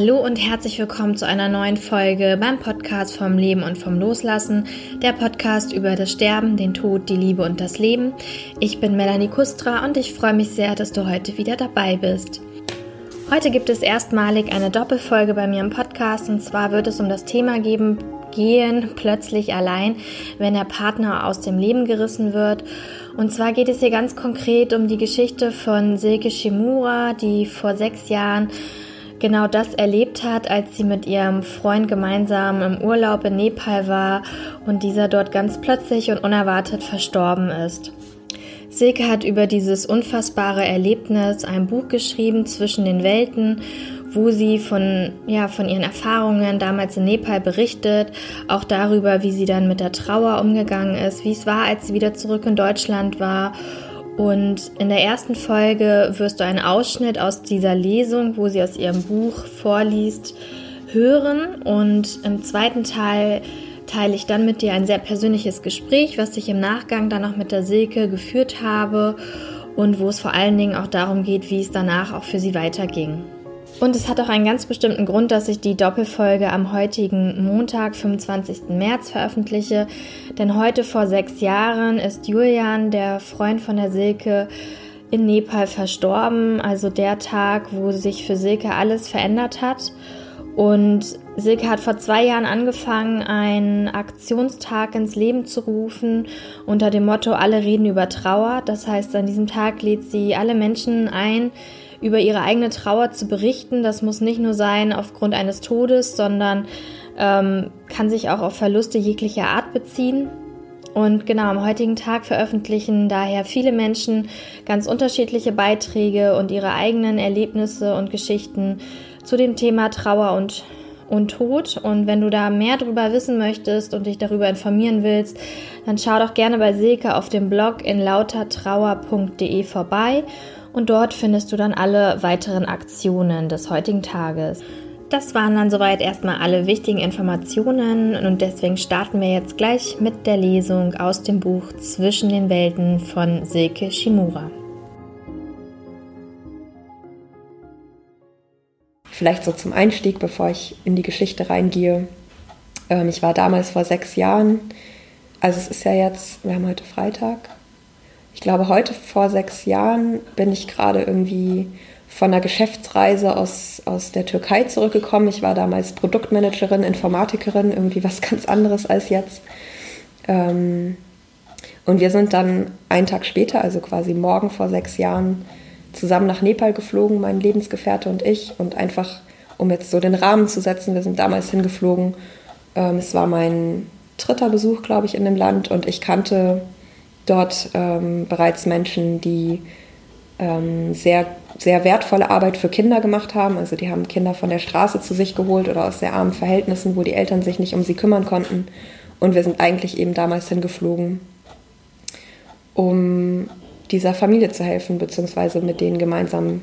Hallo und herzlich willkommen zu einer neuen Folge beim Podcast vom Leben und vom Loslassen, der Podcast über das Sterben, den Tod, die Liebe und das Leben. Ich bin Melanie Kustra und ich freue mich sehr, dass du heute wieder dabei bist. Heute gibt es erstmalig eine Doppelfolge bei mir im Podcast und zwar wird es um das Thema geben, gehen plötzlich allein, wenn der Partner aus dem Leben gerissen wird. Und zwar geht es hier ganz konkret um die Geschichte von Silke Shimura, die vor sechs Jahren genau das erlebt hat, als sie mit ihrem Freund gemeinsam im Urlaub in Nepal war und dieser dort ganz plötzlich und unerwartet verstorben ist. Silke hat über dieses unfassbare Erlebnis ein Buch geschrieben zwischen den Welten, wo sie von, ja, von ihren Erfahrungen damals in Nepal berichtet, auch darüber, wie sie dann mit der Trauer umgegangen ist, wie es war, als sie wieder zurück in Deutschland war und in der ersten Folge wirst du einen Ausschnitt aus dieser Lesung, wo sie aus ihrem Buch vorliest, hören. Und im zweiten Teil teile ich dann mit dir ein sehr persönliches Gespräch, was ich im Nachgang dann auch mit der Silke geführt habe und wo es vor allen Dingen auch darum geht, wie es danach auch für sie weiterging. Und es hat auch einen ganz bestimmten Grund, dass ich die Doppelfolge am heutigen Montag, 25. März veröffentliche. Denn heute vor sechs Jahren ist Julian, der Freund von der Silke, in Nepal verstorben. Also der Tag, wo sich für Silke alles verändert hat. Und Silke hat vor zwei Jahren angefangen, einen Aktionstag ins Leben zu rufen unter dem Motto Alle reden über Trauer. Das heißt, an diesem Tag lädt sie alle Menschen ein, über ihre eigene Trauer zu berichten. Das muss nicht nur sein aufgrund eines Todes, sondern ähm, kann sich auch auf Verluste jeglicher Art beziehen. Und genau am heutigen Tag veröffentlichen daher viele Menschen ganz unterschiedliche Beiträge und ihre eigenen Erlebnisse und Geschichten zu dem Thema Trauer und, und Tod. Und wenn du da mehr darüber wissen möchtest und dich darüber informieren willst, dann schau doch gerne bei Silke auf dem Blog in lautertrauer.de vorbei und dort findest du dann alle weiteren Aktionen des heutigen Tages. Das waren dann soweit erstmal alle wichtigen Informationen und deswegen starten wir jetzt gleich mit der Lesung aus dem Buch Zwischen den Welten von Silke Shimura. Vielleicht so zum Einstieg, bevor ich in die Geschichte reingehe. Ähm, ich war damals vor sechs Jahren, also es ist ja jetzt, wir haben heute Freitag, ich glaube, heute vor sechs Jahren bin ich gerade irgendwie von einer Geschäftsreise aus, aus der Türkei zurückgekommen. Ich war damals Produktmanagerin, Informatikerin, irgendwie was ganz anderes als jetzt. Ähm, und wir sind dann einen Tag später, also quasi morgen vor sechs Jahren, zusammen nach Nepal geflogen, mein Lebensgefährte und ich. Und einfach, um jetzt so den Rahmen zu setzen, wir sind damals hingeflogen. Ähm, es war mein dritter Besuch, glaube ich, in dem Land und ich kannte dort ähm, bereits Menschen, die ähm, sehr, sehr wertvolle Arbeit für Kinder gemacht haben. Also die haben Kinder von der Straße zu sich geholt oder aus sehr armen Verhältnissen, wo die Eltern sich nicht um sie kümmern konnten. Und wir sind eigentlich eben damals hingeflogen, um dieser Familie zu helfen, beziehungsweise mit denen gemeinsam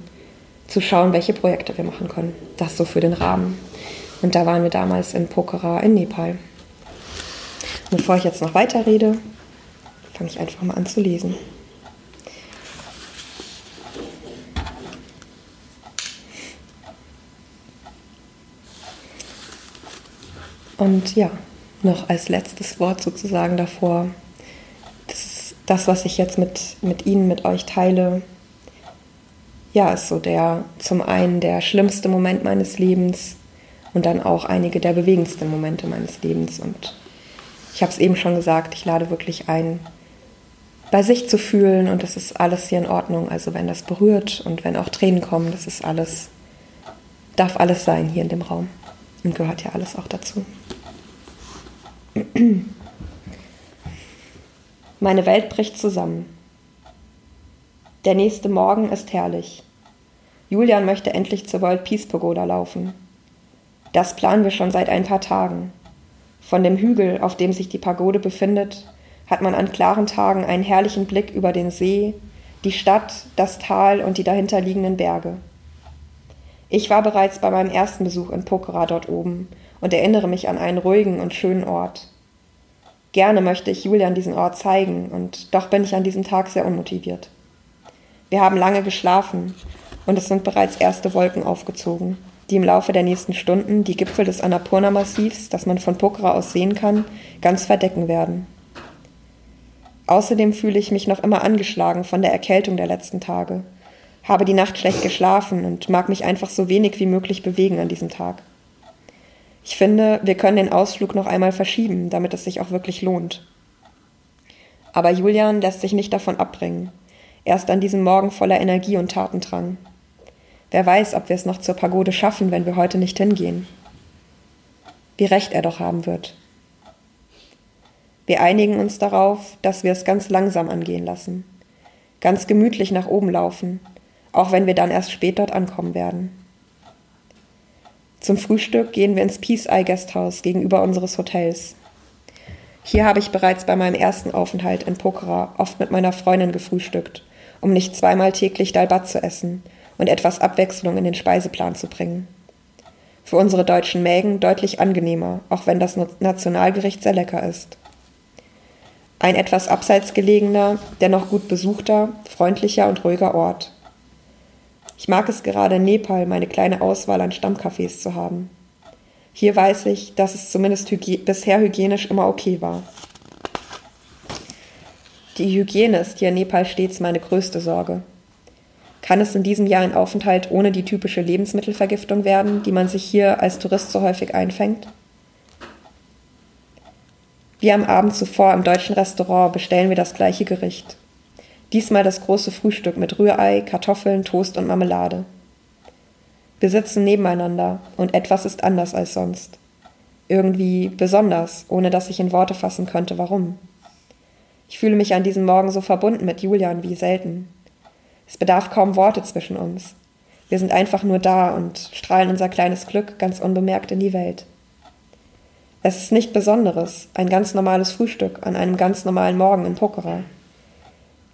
zu schauen, welche Projekte wir machen können. Das so für den Rahmen. Und da waren wir damals in Pokhara in Nepal. bevor ich jetzt noch weiter rede, fange ich einfach mal an zu lesen. Und ja, noch als letztes Wort sozusagen davor, das das, was ich jetzt mit, mit Ihnen, mit euch teile, ja, ist so der zum einen der schlimmste Moment meines Lebens und dann auch einige der bewegendsten Momente meines Lebens. Und ich habe es eben schon gesagt, ich lade wirklich ein, bei sich zu fühlen und das ist alles hier in Ordnung. Also wenn das berührt und wenn auch Tränen kommen, das ist alles, darf alles sein hier in dem Raum und gehört ja alles auch dazu. Meine Welt bricht zusammen. Der nächste Morgen ist herrlich. Julian möchte endlich zur World Peace Pagoda laufen. Das planen wir schon seit ein paar Tagen. Von dem Hügel, auf dem sich die Pagode befindet, hat man an klaren Tagen einen herrlichen Blick über den See, die Stadt, das Tal und die dahinterliegenden Berge. Ich war bereits bei meinem ersten Besuch in Pokhara dort oben und erinnere mich an einen ruhigen und schönen Ort. Gerne möchte ich Julian diesen Ort zeigen, und doch bin ich an diesem Tag sehr unmotiviert. Wir haben lange geschlafen und es sind bereits erste Wolken aufgezogen. die im Laufe der nächsten Stunden die Gipfel des Annapurna-Massivs, das man von Pokhara aus sehen kann, ganz verdecken werden. Außerdem fühle ich mich noch immer angeschlagen von der Erkältung der letzten Tage, habe die Nacht schlecht geschlafen und mag mich einfach so wenig wie möglich bewegen an diesem Tag. Ich finde, wir können den Ausflug noch einmal verschieben, damit es sich auch wirklich lohnt. Aber Julian lässt sich nicht davon abbringen. Er ist an diesem Morgen voller Energie und Tatendrang. Wer weiß, ob wir es noch zur Pagode schaffen, wenn wir heute nicht hingehen. Wie recht er doch haben wird. Wir einigen uns darauf, dass wir es ganz langsam angehen lassen, ganz gemütlich nach oben laufen, auch wenn wir dann erst spät dort ankommen werden. Zum Frühstück gehen wir ins Peace Eye Guesthouse gegenüber unseres Hotels. Hier habe ich bereits bei meinem ersten Aufenthalt in Pokhara oft mit meiner Freundin gefrühstückt, um nicht zweimal täglich Dalbat zu essen und etwas Abwechslung in den Speiseplan zu bringen. Für unsere deutschen Mägen deutlich angenehmer, auch wenn das Nationalgericht sehr lecker ist. Ein etwas abseits gelegener, dennoch gut besuchter, freundlicher und ruhiger Ort. Ich mag es gerade in Nepal, meine kleine Auswahl an Stammcafés zu haben. Hier weiß ich, dass es zumindest hygie bisher hygienisch immer okay war. Die Hygiene ist hier in Nepal stets meine größte Sorge. Kann es in diesem Jahr ein Aufenthalt ohne die typische Lebensmittelvergiftung werden, die man sich hier als Tourist so häufig einfängt? Wie am Abend zuvor im deutschen Restaurant bestellen wir das gleiche Gericht. Diesmal das große Frühstück mit Rührei, Kartoffeln, Toast und Marmelade. Wir sitzen nebeneinander und etwas ist anders als sonst. Irgendwie besonders, ohne dass ich in Worte fassen könnte, warum. Ich fühle mich an diesem Morgen so verbunden mit Julian wie selten. Es bedarf kaum Worte zwischen uns. Wir sind einfach nur da und strahlen unser kleines Glück ganz unbemerkt in die Welt. Es ist nicht Besonderes, ein ganz normales Frühstück an einem ganz normalen Morgen in Pokhara.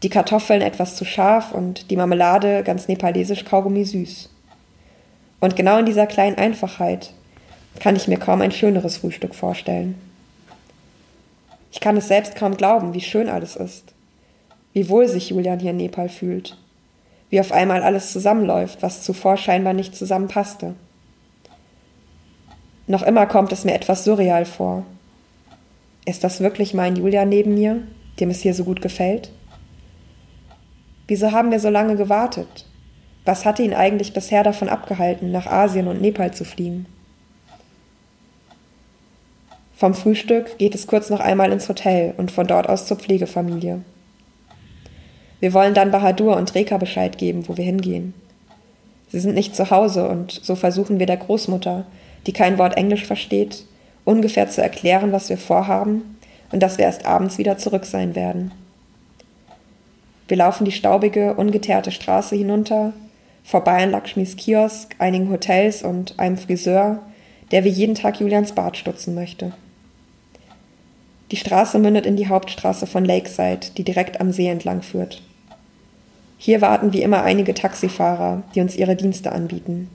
Die Kartoffeln etwas zu scharf und die Marmelade ganz nepalesisch Kaugummi süß. Und genau in dieser kleinen Einfachheit kann ich mir kaum ein schöneres Frühstück vorstellen. Ich kann es selbst kaum glauben, wie schön alles ist. Wie wohl sich Julian hier in Nepal fühlt wie auf einmal alles zusammenläuft, was zuvor scheinbar nicht zusammenpasste. Noch immer kommt es mir etwas surreal vor. Ist das wirklich mein Julia neben mir, dem es hier so gut gefällt? Wieso haben wir so lange gewartet? Was hatte ihn eigentlich bisher davon abgehalten, nach Asien und Nepal zu fliegen? Vom Frühstück geht es kurz noch einmal ins Hotel und von dort aus zur Pflegefamilie. Wir wollen dann Bahadur und Reka Bescheid geben, wo wir hingehen. Sie sind nicht zu Hause und so versuchen wir der Großmutter, die kein Wort Englisch versteht, ungefähr zu erklären, was wir vorhaben und dass wir erst abends wieder zurück sein werden. Wir laufen die staubige, ungeteerte Straße hinunter, vorbei an Lakshmis Kiosk, einigen Hotels und einem Friseur, der wie jeden Tag Julians Bart stutzen möchte. Die Straße mündet in die Hauptstraße von Lakeside, die direkt am See entlang führt. Hier warten wie immer einige Taxifahrer, die uns ihre Dienste anbieten.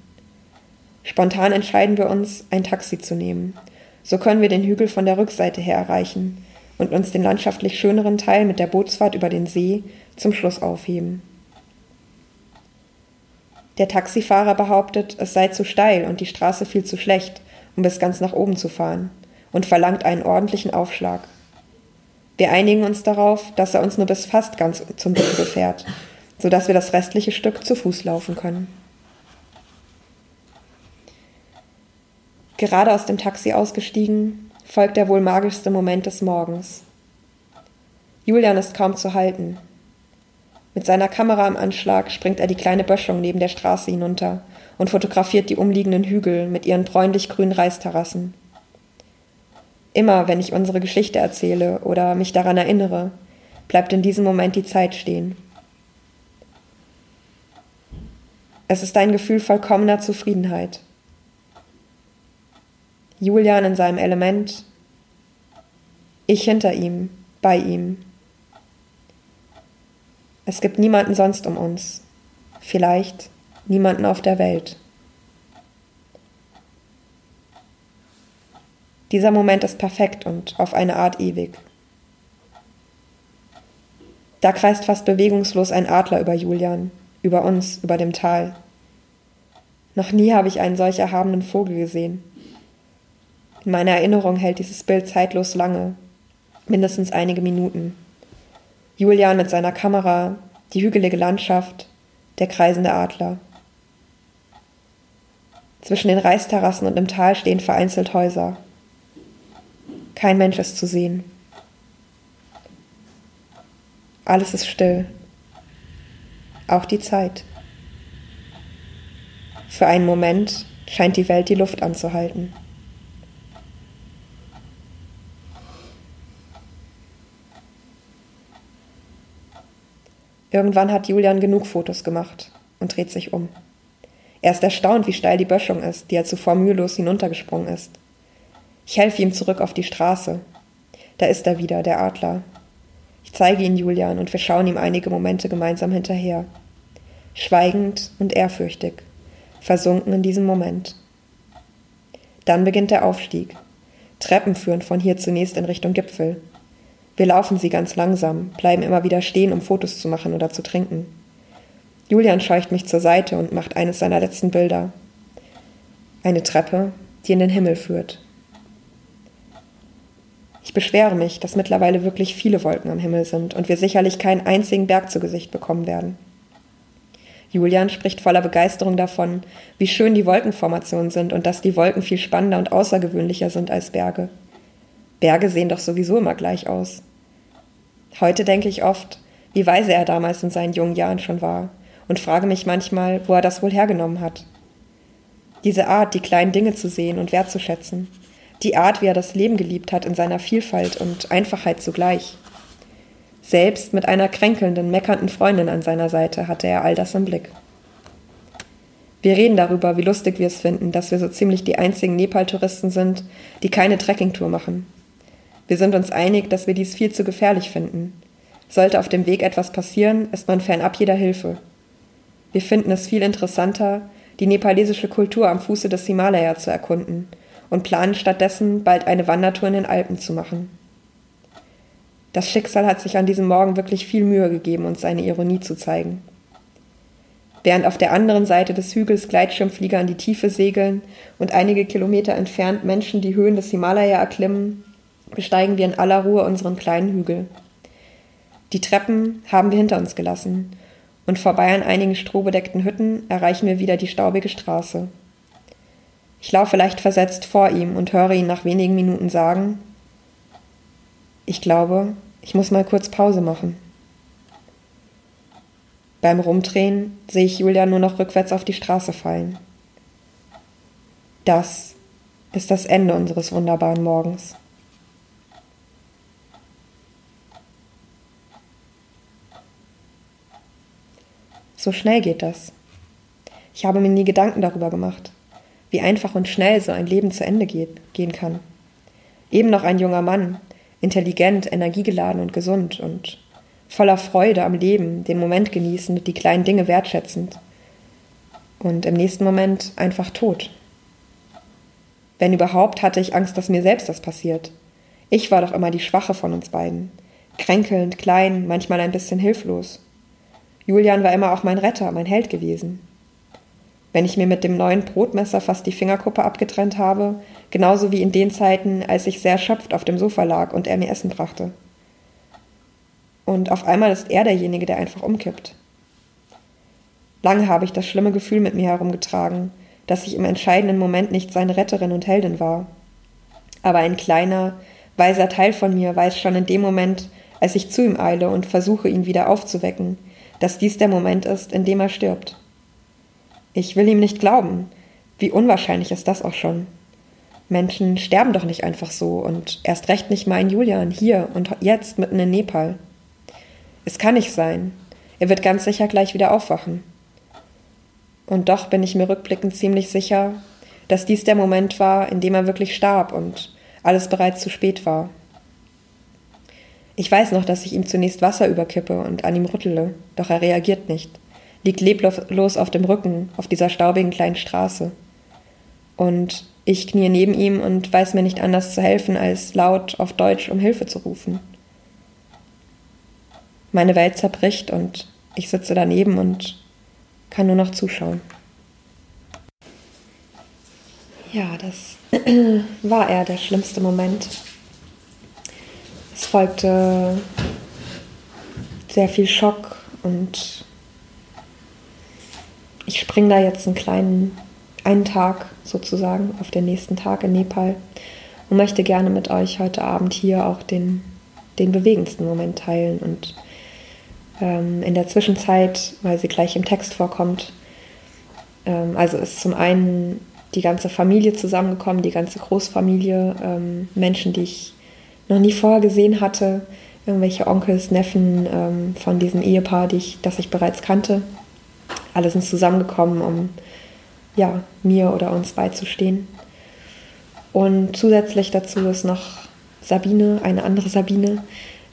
Spontan entscheiden wir uns, ein Taxi zu nehmen. So können wir den Hügel von der Rückseite her erreichen und uns den landschaftlich schöneren Teil mit der Bootsfahrt über den See zum Schluss aufheben. Der Taxifahrer behauptet, es sei zu steil und die Straße viel zu schlecht, um bis ganz nach oben zu fahren, und verlangt einen ordentlichen Aufschlag. Wir einigen uns darauf, dass er uns nur bis fast ganz zum Gipfel fährt sodass wir das restliche Stück zu Fuß laufen können. Gerade aus dem Taxi ausgestiegen, folgt der wohl magischste Moment des Morgens. Julian ist kaum zu halten. Mit seiner Kamera im Anschlag springt er die kleine Böschung neben der Straße hinunter und fotografiert die umliegenden Hügel mit ihren bräunlich grünen Reisterrassen. Immer, wenn ich unsere Geschichte erzähle oder mich daran erinnere, bleibt in diesem Moment die Zeit stehen. Es ist ein Gefühl vollkommener Zufriedenheit. Julian in seinem Element, ich hinter ihm, bei ihm. Es gibt niemanden sonst um uns, vielleicht niemanden auf der Welt. Dieser Moment ist perfekt und auf eine Art ewig. Da kreist fast bewegungslos ein Adler über Julian, über uns, über dem Tal. Noch nie habe ich einen solch erhabenen Vogel gesehen. In meiner Erinnerung hält dieses Bild zeitlos lange, mindestens einige Minuten. Julian mit seiner Kamera, die hügelige Landschaft, der kreisende Adler. Zwischen den Reisterrassen und im Tal stehen vereinzelt Häuser. Kein Mensch ist zu sehen. Alles ist still. Auch die Zeit. Für einen Moment scheint die Welt die Luft anzuhalten. Irgendwann hat Julian genug Fotos gemacht und dreht sich um. Er ist erstaunt, wie steil die Böschung ist, die er zuvor mühelos hinuntergesprungen ist. Ich helfe ihm zurück auf die Straße. Da ist er wieder, der Adler. Ich zeige ihn Julian und wir schauen ihm einige Momente gemeinsam hinterher. Schweigend und ehrfürchtig, versunken in diesem Moment. Dann beginnt der Aufstieg. Treppen führen von hier zunächst in Richtung Gipfel. Wir laufen sie ganz langsam, bleiben immer wieder stehen, um Fotos zu machen oder zu trinken. Julian scheucht mich zur Seite und macht eines seiner letzten Bilder. Eine Treppe, die in den Himmel führt. Ich beschwere mich, dass mittlerweile wirklich viele Wolken am Himmel sind und wir sicherlich keinen einzigen Berg zu Gesicht bekommen werden. Julian spricht voller Begeisterung davon, wie schön die Wolkenformationen sind und dass die Wolken viel spannender und außergewöhnlicher sind als Berge. Berge sehen doch sowieso immer gleich aus. Heute denke ich oft, wie weise er damals in seinen jungen Jahren schon war und frage mich manchmal, wo er das wohl hergenommen hat. Diese Art, die kleinen Dinge zu sehen und wertzuschätzen. Die Art, wie er das Leben geliebt hat in seiner Vielfalt und Einfachheit zugleich. Selbst mit einer kränkelnden, meckernden Freundin an seiner Seite hatte er all das im Blick. Wir reden darüber, wie lustig wir es finden, dass wir so ziemlich die einzigen Nepal-Touristen sind, die keine Trekkingtour machen. Wir sind uns einig, dass wir dies viel zu gefährlich finden. Sollte auf dem Weg etwas passieren, ist man fernab jeder Hilfe. Wir finden es viel interessanter, die nepalesische Kultur am Fuße des Himalaya zu erkunden und planen stattdessen, bald eine Wandertour in den Alpen zu machen. Das Schicksal hat sich an diesem Morgen wirklich viel Mühe gegeben, uns seine Ironie zu zeigen. Während auf der anderen Seite des Hügels Gleitschirmflieger in die Tiefe segeln und einige Kilometer entfernt Menschen die Höhen des Himalaya erklimmen, besteigen wir in aller Ruhe unseren kleinen Hügel. Die Treppen haben wir hinter uns gelassen, und vorbei an einigen strohbedeckten Hütten erreichen wir wieder die staubige Straße. Ich laufe leicht versetzt vor ihm und höre ihn nach wenigen Minuten sagen Ich glaube, ich muss mal kurz Pause machen. Beim Rumdrehen sehe ich Julia nur noch rückwärts auf die Straße fallen. Das ist das Ende unseres wunderbaren Morgens. So schnell geht das. Ich habe mir nie Gedanken darüber gemacht, wie einfach und schnell so ein Leben zu Ende geht, gehen kann. Eben noch ein junger Mann, intelligent, energiegeladen und gesund und voller Freude am Leben, den Moment genießend, die kleinen Dinge wertschätzend. Und im nächsten Moment einfach tot. Wenn überhaupt, hatte ich Angst, dass mir selbst das passiert. Ich war doch immer die Schwache von uns beiden. Kränkelnd, klein, manchmal ein bisschen hilflos. Julian war immer auch mein Retter, mein Held gewesen. Wenn ich mir mit dem neuen Brotmesser fast die Fingerkuppe abgetrennt habe, genauso wie in den Zeiten, als ich sehr erschöpft auf dem Sofa lag und er mir Essen brachte. Und auf einmal ist er derjenige, der einfach umkippt. Lange habe ich das schlimme Gefühl mit mir herumgetragen, dass ich im entscheidenden Moment nicht seine Retterin und Heldin war. Aber ein kleiner, weiser Teil von mir weiß schon in dem Moment, als ich zu ihm eile und versuche, ihn wieder aufzuwecken, dass dies der Moment ist, in dem er stirbt. Ich will ihm nicht glauben. Wie unwahrscheinlich ist das auch schon. Menschen sterben doch nicht einfach so und erst recht nicht mein Julian hier und jetzt mitten in Nepal. Es kann nicht sein. Er wird ganz sicher gleich wieder aufwachen. Und doch bin ich mir rückblickend ziemlich sicher, dass dies der Moment war, in dem er wirklich starb und alles bereits zu spät war. Ich weiß noch, dass ich ihm zunächst Wasser überkippe und an ihm rüttele, doch er reagiert nicht, liegt leblos auf dem Rücken auf dieser staubigen kleinen Straße. Und ich knie neben ihm und weiß mir nicht anders zu helfen, als laut auf Deutsch um Hilfe zu rufen. Meine Welt zerbricht und ich sitze daneben und kann nur noch zuschauen. Ja, das war er, der schlimmste Moment. Es folgte sehr viel Schock und ich springe da jetzt einen kleinen, einen Tag sozusagen auf den nächsten Tag in Nepal und möchte gerne mit euch heute Abend hier auch den, den bewegendsten Moment teilen. Und ähm, in der Zwischenzeit, weil sie gleich im Text vorkommt, ähm, also ist zum einen die ganze Familie zusammengekommen, die ganze Großfamilie, ähm, Menschen, die ich noch nie vorher gesehen hatte, irgendwelche Onkels, Neffen ähm, von diesem Ehepaar, die ich, das ich bereits kannte. Alle sind zusammengekommen, um ja, mir oder uns beizustehen. Und zusätzlich dazu ist noch Sabine, eine andere Sabine,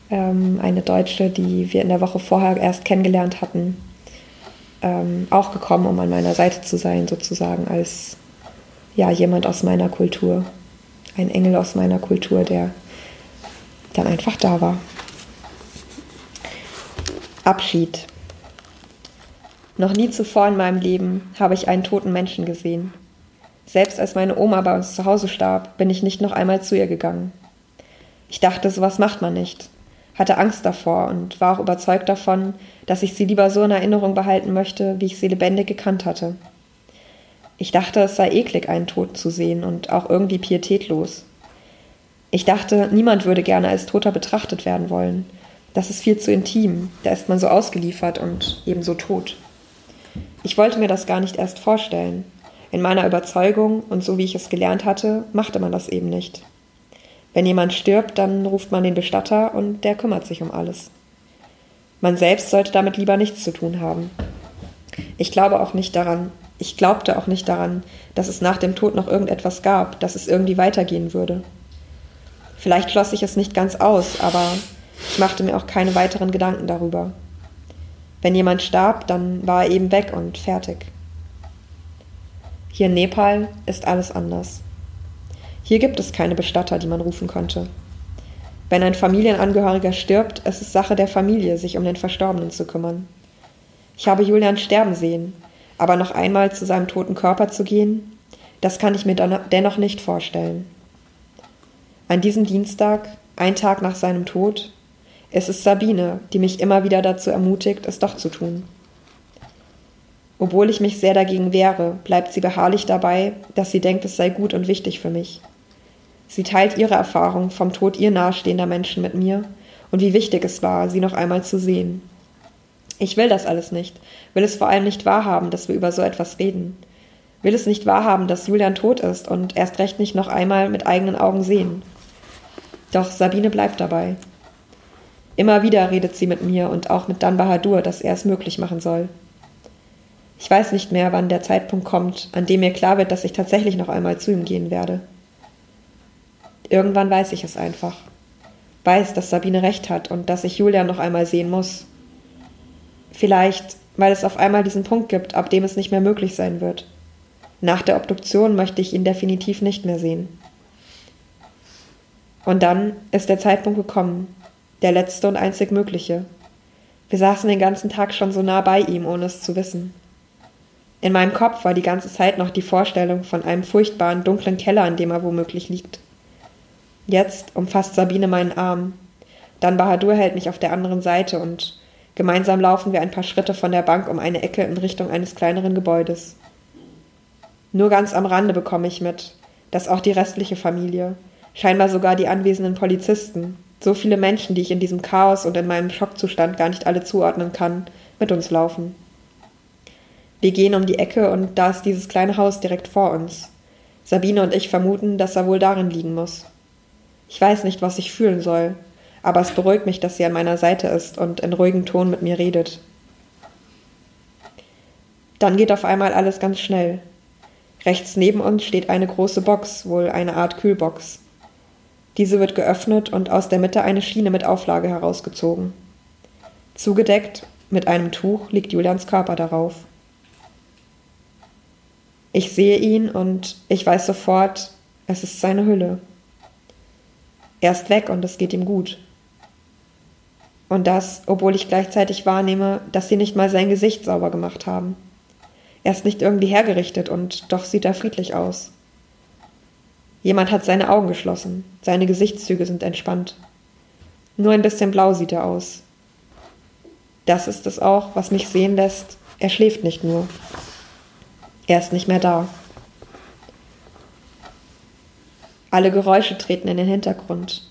ähm, eine Deutsche, die wir in der Woche vorher erst kennengelernt hatten, ähm, auch gekommen, um an meiner Seite zu sein, sozusagen als ja, jemand aus meiner Kultur, ein Engel aus meiner Kultur, der dann einfach da war. Abschied. Noch nie zuvor in meinem Leben habe ich einen toten Menschen gesehen. Selbst als meine Oma bei uns zu Hause starb, bin ich nicht noch einmal zu ihr gegangen. Ich dachte, sowas macht man nicht, hatte Angst davor und war auch überzeugt davon, dass ich sie lieber so in Erinnerung behalten möchte, wie ich sie lebendig gekannt hatte. Ich dachte, es sei eklig, einen Toten zu sehen und auch irgendwie pietätlos. Ich dachte, niemand würde gerne als Toter betrachtet werden wollen. Das ist viel zu intim, da ist man so ausgeliefert und ebenso tot. Ich wollte mir das gar nicht erst vorstellen. In meiner Überzeugung und so wie ich es gelernt hatte, machte man das eben nicht. Wenn jemand stirbt, dann ruft man den Bestatter und der kümmert sich um alles. Man selbst sollte damit lieber nichts zu tun haben. Ich glaube auch nicht daran, ich glaubte auch nicht daran, dass es nach dem Tod noch irgendetwas gab, dass es irgendwie weitergehen würde. Vielleicht schloss ich es nicht ganz aus, aber ich machte mir auch keine weiteren Gedanken darüber. Wenn jemand starb, dann war er eben weg und fertig. Hier in Nepal ist alles anders. Hier gibt es keine Bestatter, die man rufen konnte. Wenn ein Familienangehöriger stirbt, ist es Sache der Familie, sich um den Verstorbenen zu kümmern. Ich habe Julian sterben sehen, aber noch einmal zu seinem toten Körper zu gehen, das kann ich mir dennoch nicht vorstellen. An diesem Dienstag, ein Tag nach seinem Tod, ist es Sabine, die mich immer wieder dazu ermutigt, es doch zu tun. Obwohl ich mich sehr dagegen wehre, bleibt sie beharrlich dabei, dass sie denkt, es sei gut und wichtig für mich. Sie teilt ihre Erfahrung vom Tod ihr nahestehender Menschen mit mir und wie wichtig es war, sie noch einmal zu sehen. Ich will das alles nicht, will es vor allem nicht wahrhaben, dass wir über so etwas reden. Will es nicht wahrhaben, dass Julian tot ist und erst recht nicht noch einmal mit eigenen Augen sehen. Doch Sabine bleibt dabei. Immer wieder redet sie mit mir und auch mit Dan Bahadur, dass er es möglich machen soll. Ich weiß nicht mehr, wann der Zeitpunkt kommt, an dem mir klar wird, dass ich tatsächlich noch einmal zu ihm gehen werde. Irgendwann weiß ich es einfach. Weiß, dass Sabine recht hat und dass ich Julian noch einmal sehen muss. Vielleicht, weil es auf einmal diesen Punkt gibt, ab dem es nicht mehr möglich sein wird. Nach der Obduktion möchte ich ihn definitiv nicht mehr sehen. Und dann ist der Zeitpunkt gekommen, der letzte und einzig mögliche. Wir saßen den ganzen Tag schon so nah bei ihm, ohne es zu wissen. In meinem Kopf war die ganze Zeit noch die Vorstellung von einem furchtbaren, dunklen Keller, in dem er womöglich liegt. Jetzt umfasst Sabine meinen Arm. Dann Bahadur hält mich auf der anderen Seite und gemeinsam laufen wir ein paar Schritte von der Bank um eine Ecke in Richtung eines kleineren Gebäudes. Nur ganz am Rande bekomme ich mit, dass auch die restliche Familie, scheinbar sogar die anwesenden Polizisten, so viele Menschen, die ich in diesem Chaos und in meinem Schockzustand gar nicht alle zuordnen kann, mit uns laufen. Wir gehen um die Ecke und da ist dieses kleine Haus direkt vor uns. Sabine und ich vermuten, dass er wohl darin liegen muss. Ich weiß nicht, was ich fühlen soll, aber es beruhigt mich, dass sie an meiner Seite ist und in ruhigem Ton mit mir redet. Dann geht auf einmal alles ganz schnell. Rechts neben uns steht eine große Box, wohl eine Art Kühlbox. Diese wird geöffnet und aus der Mitte eine Schiene mit Auflage herausgezogen. Zugedeckt mit einem Tuch liegt Julians Körper darauf. Ich sehe ihn und ich weiß sofort, es ist seine Hülle. Er ist weg und es geht ihm gut. Und das, obwohl ich gleichzeitig wahrnehme, dass sie nicht mal sein Gesicht sauber gemacht haben. Er ist nicht irgendwie hergerichtet und doch sieht er friedlich aus. Jemand hat seine Augen geschlossen, seine Gesichtszüge sind entspannt. Nur ein bisschen blau sieht er aus. Das ist es auch, was mich sehen lässt, er schläft nicht nur. Er ist nicht mehr da. Alle Geräusche treten in den Hintergrund,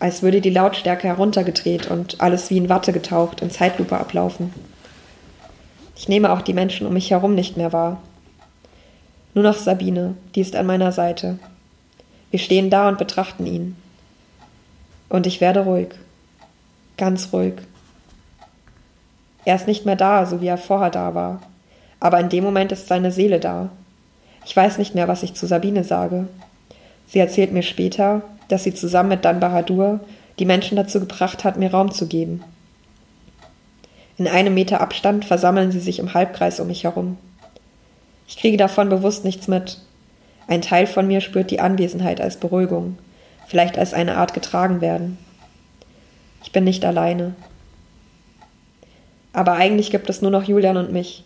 als würde die Lautstärke heruntergedreht und alles wie in Watte getaucht in Zeitlupe ablaufen. Ich nehme auch die Menschen um mich herum nicht mehr wahr. Nur noch Sabine, die ist an meiner Seite. Wir stehen da und betrachten ihn. Und ich werde ruhig, ganz ruhig. Er ist nicht mehr da, so wie er vorher da war. Aber in dem Moment ist seine Seele da. Ich weiß nicht mehr, was ich zu Sabine sage. Sie erzählt mir später, dass sie zusammen mit Dan Bahadur die Menschen dazu gebracht hat, mir Raum zu geben. In einem Meter Abstand versammeln sie sich im Halbkreis um mich herum. Ich kriege davon bewusst nichts mit. Ein Teil von mir spürt die Anwesenheit als Beruhigung, vielleicht als eine Art getragen werden. Ich bin nicht alleine. Aber eigentlich gibt es nur noch Julian und mich.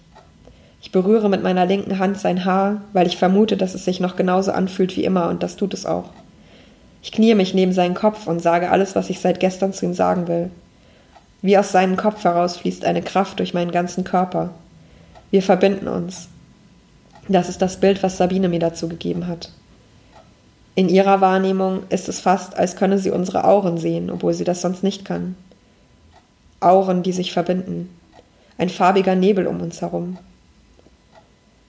Ich berühre mit meiner linken Hand sein Haar, weil ich vermute, dass es sich noch genauso anfühlt wie immer, und das tut es auch. Ich kniee mich neben seinen Kopf und sage alles, was ich seit gestern zu ihm sagen will. Wie aus seinem Kopf heraus fließt eine Kraft durch meinen ganzen Körper. Wir verbinden uns. Das ist das Bild, was Sabine mir dazu gegeben hat. In ihrer Wahrnehmung ist es fast, als könne sie unsere Auren sehen, obwohl sie das sonst nicht kann. Auren, die sich verbinden ein farbiger Nebel um uns herum.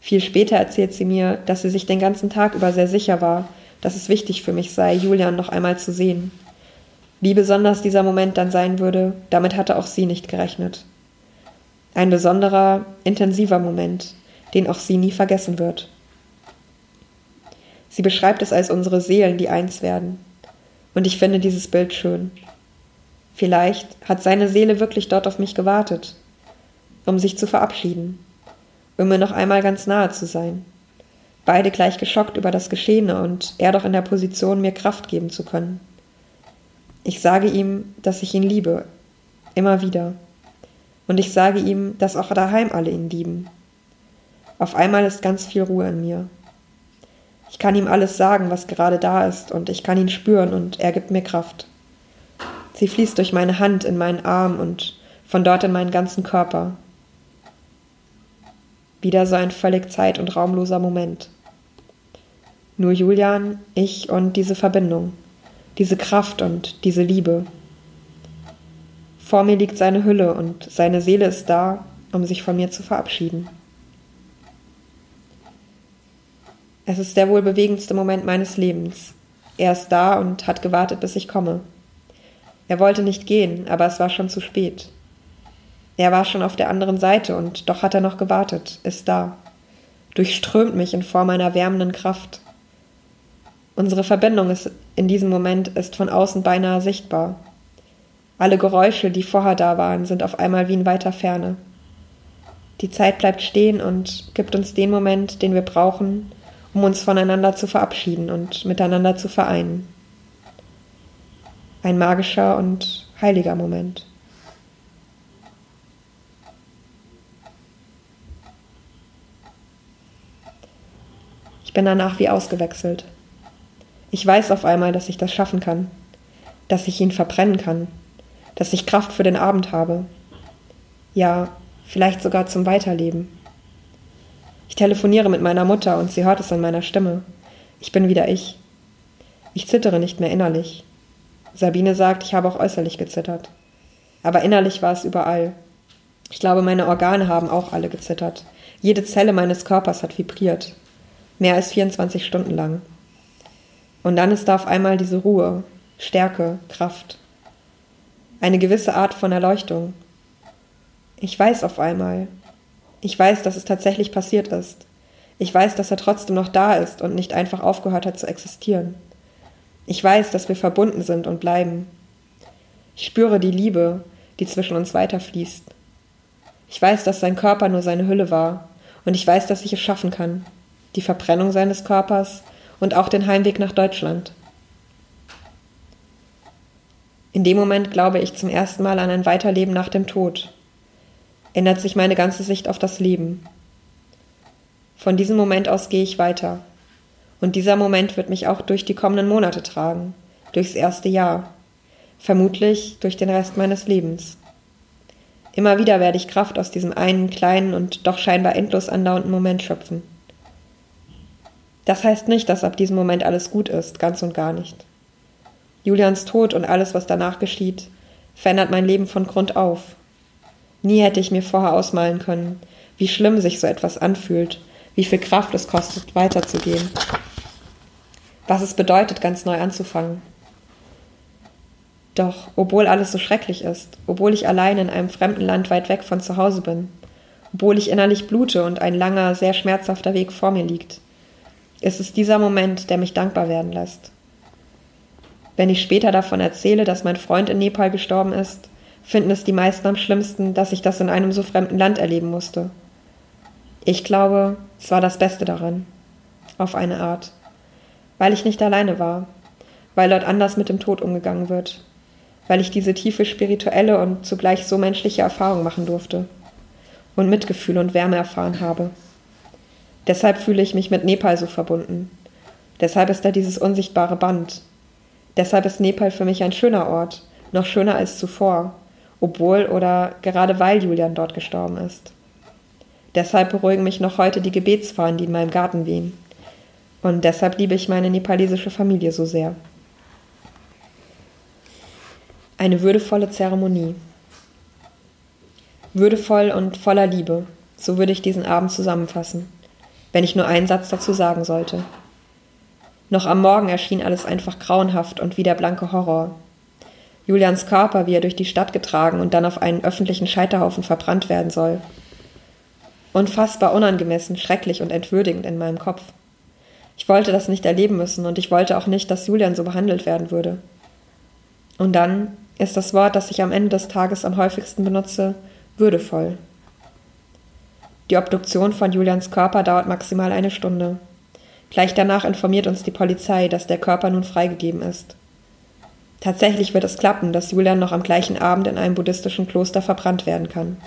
Viel später erzählt sie mir, dass sie sich den ganzen Tag über sehr sicher war, dass es wichtig für mich sei, Julian noch einmal zu sehen. Wie besonders dieser Moment dann sein würde, damit hatte auch sie nicht gerechnet. Ein besonderer, intensiver Moment, den auch sie nie vergessen wird. Sie beschreibt es als unsere Seelen, die eins werden. Und ich finde dieses Bild schön. Vielleicht hat seine Seele wirklich dort auf mich gewartet um sich zu verabschieden, um mir noch einmal ganz nahe zu sein. Beide gleich geschockt über das Geschehene und er doch in der Position, mir Kraft geben zu können. Ich sage ihm, dass ich ihn liebe, immer wieder. Und ich sage ihm, dass auch daheim alle ihn lieben. Auf einmal ist ganz viel Ruhe in mir. Ich kann ihm alles sagen, was gerade da ist, und ich kann ihn spüren, und er gibt mir Kraft. Sie fließt durch meine Hand in meinen Arm und von dort in meinen ganzen Körper. Wieder so ein völlig zeit- und raumloser Moment. Nur Julian, ich und diese Verbindung, diese Kraft und diese Liebe. Vor mir liegt seine Hülle und seine Seele ist da, um sich von mir zu verabschieden. Es ist der wohl bewegendste Moment meines Lebens. Er ist da und hat gewartet, bis ich komme. Er wollte nicht gehen, aber es war schon zu spät. Er war schon auf der anderen Seite und doch hat er noch gewartet, ist da, durchströmt mich in Form einer wärmenden Kraft. Unsere Verbindung ist in diesem Moment ist von außen beinahe sichtbar. Alle Geräusche, die vorher da waren, sind auf einmal wie in weiter Ferne. Die Zeit bleibt stehen und gibt uns den Moment, den wir brauchen, um uns voneinander zu verabschieden und miteinander zu vereinen. Ein magischer und heiliger Moment. Ich bin danach wie ausgewechselt. Ich weiß auf einmal, dass ich das schaffen kann, dass ich ihn verbrennen kann, dass ich Kraft für den Abend habe. Ja, vielleicht sogar zum Weiterleben. Ich telefoniere mit meiner Mutter und sie hört es an meiner Stimme. Ich bin wieder ich. Ich zittere nicht mehr innerlich. Sabine sagt, ich habe auch äußerlich gezittert. Aber innerlich war es überall. Ich glaube, meine Organe haben auch alle gezittert. Jede Zelle meines Körpers hat vibriert mehr als 24 Stunden lang. Und dann ist da auf einmal diese Ruhe, Stärke, Kraft, eine gewisse Art von Erleuchtung. Ich weiß auf einmal, ich weiß, dass es tatsächlich passiert ist. Ich weiß, dass er trotzdem noch da ist und nicht einfach aufgehört hat zu existieren. Ich weiß, dass wir verbunden sind und bleiben. Ich spüre die Liebe, die zwischen uns weiterfließt. Ich weiß, dass sein Körper nur seine Hülle war und ich weiß, dass ich es schaffen kann die Verbrennung seines Körpers und auch den Heimweg nach Deutschland. In dem Moment glaube ich zum ersten Mal an ein Weiterleben nach dem Tod. Ändert sich meine ganze Sicht auf das Leben. Von diesem Moment aus gehe ich weiter. Und dieser Moment wird mich auch durch die kommenden Monate tragen, durchs erste Jahr, vermutlich durch den Rest meines Lebens. Immer wieder werde ich Kraft aus diesem einen kleinen und doch scheinbar endlos andauernden Moment schöpfen. Das heißt nicht, dass ab diesem Moment alles gut ist, ganz und gar nicht. Julians Tod und alles, was danach geschieht, verändert mein Leben von Grund auf. Nie hätte ich mir vorher ausmalen können, wie schlimm sich so etwas anfühlt, wie viel Kraft es kostet, weiterzugehen. Was es bedeutet, ganz neu anzufangen. Doch, obwohl alles so schrecklich ist, obwohl ich allein in einem fremden Land weit weg von zu Hause bin, obwohl ich innerlich blute und ein langer, sehr schmerzhafter Weg vor mir liegt, ist es dieser Moment, der mich dankbar werden lässt. Wenn ich später davon erzähle, dass mein Freund in Nepal gestorben ist, finden es die meisten am schlimmsten, dass ich das in einem so fremden Land erleben musste. Ich glaube, es war das Beste daran. Auf eine Art. Weil ich nicht alleine war. Weil dort anders mit dem Tod umgegangen wird. Weil ich diese tiefe spirituelle und zugleich so menschliche Erfahrung machen durfte. Und Mitgefühl und Wärme erfahren habe. Deshalb fühle ich mich mit Nepal so verbunden. Deshalb ist da dieses unsichtbare Band. Deshalb ist Nepal für mich ein schöner Ort, noch schöner als zuvor, obwohl oder gerade weil Julian dort gestorben ist. Deshalb beruhigen mich noch heute die Gebetsfahnen, die in meinem Garten wehen. Und deshalb liebe ich meine nepalesische Familie so sehr. Eine würdevolle Zeremonie. Würdevoll und voller Liebe, so würde ich diesen Abend zusammenfassen, wenn ich nur einen Satz dazu sagen sollte. Noch am Morgen erschien alles einfach grauenhaft und wie der blanke Horror. Julians Körper, wie er durch die Stadt getragen und dann auf einen öffentlichen Scheiterhaufen verbrannt werden soll, Unfassbar unangemessen, schrecklich und entwürdigend in meinem Kopf. Ich wollte das nicht erleben müssen und ich wollte auch nicht, dass Julian so behandelt werden würde. Und dann ist das Wort, das ich am Ende des Tages am häufigsten benutze, würdevoll. Die Obduktion von Julians Körper dauert maximal eine Stunde. Gleich danach informiert uns die Polizei, dass der Körper nun freigegeben ist. Tatsächlich wird es klappen, dass Julian noch am gleichen Abend in einem buddhistischen Kloster verbrannt werden kann.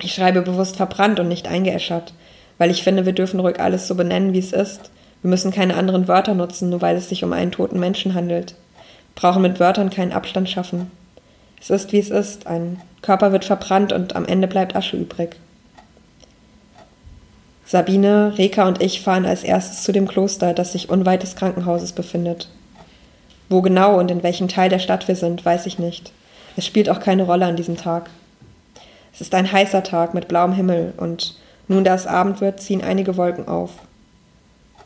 Ich schreibe bewusst verbrannt und nicht eingeäschert, weil ich finde, wir dürfen ruhig alles so benennen, wie es ist. Wir müssen keine anderen Wörter nutzen, nur weil es sich um einen toten Menschen handelt. Wir brauchen mit Wörtern keinen Abstand schaffen. Es ist, wie es ist. Ein Körper wird verbrannt und am Ende bleibt Asche übrig. Sabine, Reka und ich fahren als erstes zu dem Kloster, das sich unweit des Krankenhauses befindet. Wo genau und in welchem Teil der Stadt wir sind, weiß ich nicht. Es spielt auch keine Rolle an diesem Tag. Es ist ein heißer Tag mit blauem Himmel und nun, da es Abend wird, ziehen einige Wolken auf.